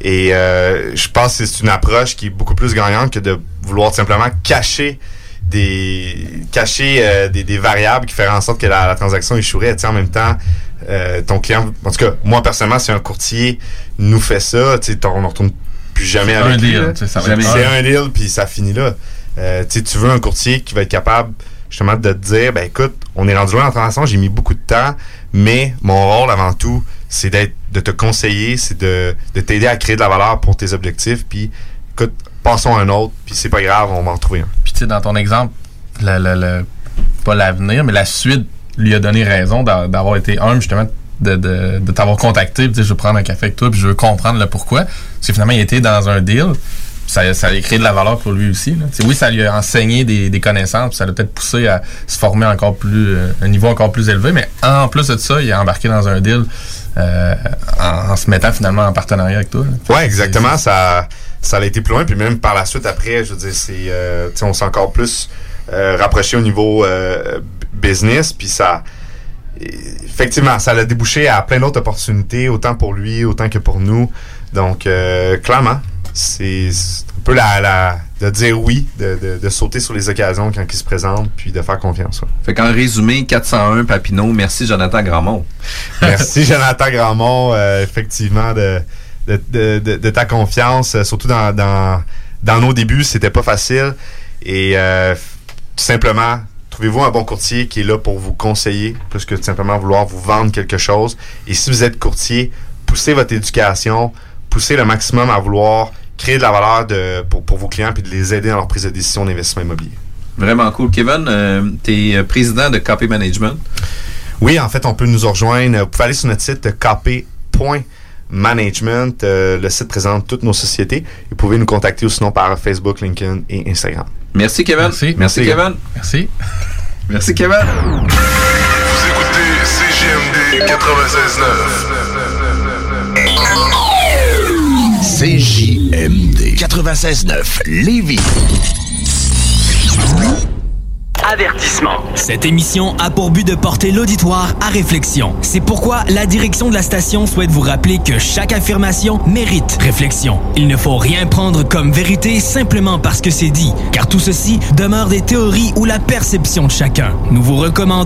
Et euh, je pense que c'est une approche qui est beaucoup plus gagnante que de vouloir simplement cacher des cacher euh, des, des variables qui feraient en sorte que la, la transaction échouerait. Tu sais, en même temps, euh, ton client, en tout cas, moi personnellement, si un courtier nous fait ça, tu sais, on ne retourne plus jamais C'est avec un lui, deal, là. tu sais, ça va être C'est un. deal, puis ça finit là. Euh, tu sais, tu veux un courtier qui va être capable justement de te dire, ben écoute, on est rendu loin dans la transaction, j'ai mis beaucoup de temps, mais mon rôle avant tout, c'est d'être, de te conseiller, c'est de, de t'aider à créer de la valeur pour tes objectifs, puis écoute, passons à un autre, puis c'est pas grave, on va en trouver un. Puis, tu sais, dans ton exemple, le, le- le- pas l'avenir, mais la suite lui a donné raison d'a- d'avoir été un, justement, de, de, de t'avoir contacté, puis je veux prendre un café avec toi, puis je veux comprendre le pourquoi. Parce que finalement, il était dans un deal, ça, ça a créé de la valeur pour lui aussi. Là. Oui, ça lui a enseigné des, des connaissances, ça l'a peut-être poussé à se former encore plus, euh, un niveau encore plus élevé, mais en plus de ça, il a embarqué dans un deal euh, en, se mettant finalement en partenariat avec toi. Ouais, exactement. Ça, ça a été plus loin, puis même par la suite, après, je veux dire, c'est, euh, on s'est encore plus rapproché au niveau business, puis ça effectivement, ça l'a débouché à plein d'autres opportunités, autant pour lui, autant que pour nous. Donc, clairement, c'est un peu la, de dire oui, de, sauter sur les occasions quand ils se présentent, puis de faire confiance. Fait qu'en résumé, 401 Papineau, merci Jonathan Grandmont. [LAUGHS] merci Jonathan Grandmont, euh, effectivement, de, de, ta confiance, euh, surtout dans, dans, nos débuts, c'était pas facile. Et euh, tout simplement, trouvez-vous un bon courtier qui est là pour vous conseiller, plus que tout simplement vouloir vous vendre quelque chose. Et si vous êtes courtier, poussez votre éducation, poussez le maximum à vouloir créer de la valeur de, pour, vos clients puis de les aider dans leur prise de décision d'investissement immobilier. Vraiment cool. Kevin, euh, tu es euh, président de Copy Management. Oui, en fait, on peut nous rejoindre. Vous pouvez aller sur notre site copy.management. Euh, le site présente toutes nos sociétés. Vous pouvez nous contacter ou sinon par Facebook, LinkedIn et Instagram. Merci, Kevin. Merci, Merci, Kevin. Merci. Merci, Kevin. Vous écoutez CGMD 96.9. CJMD 96.9 Lévis. Avertissement. Cette émission a pour but de porter l'auditoire à réflexion. C'est pourquoi la direction de la station souhaite vous rappeler que chaque affirmation mérite réflexion. Il ne faut rien prendre comme vérité simplement parce que c'est dit, car tout ceci demeure des théories ou la perception de chacun. Nous vous recommandons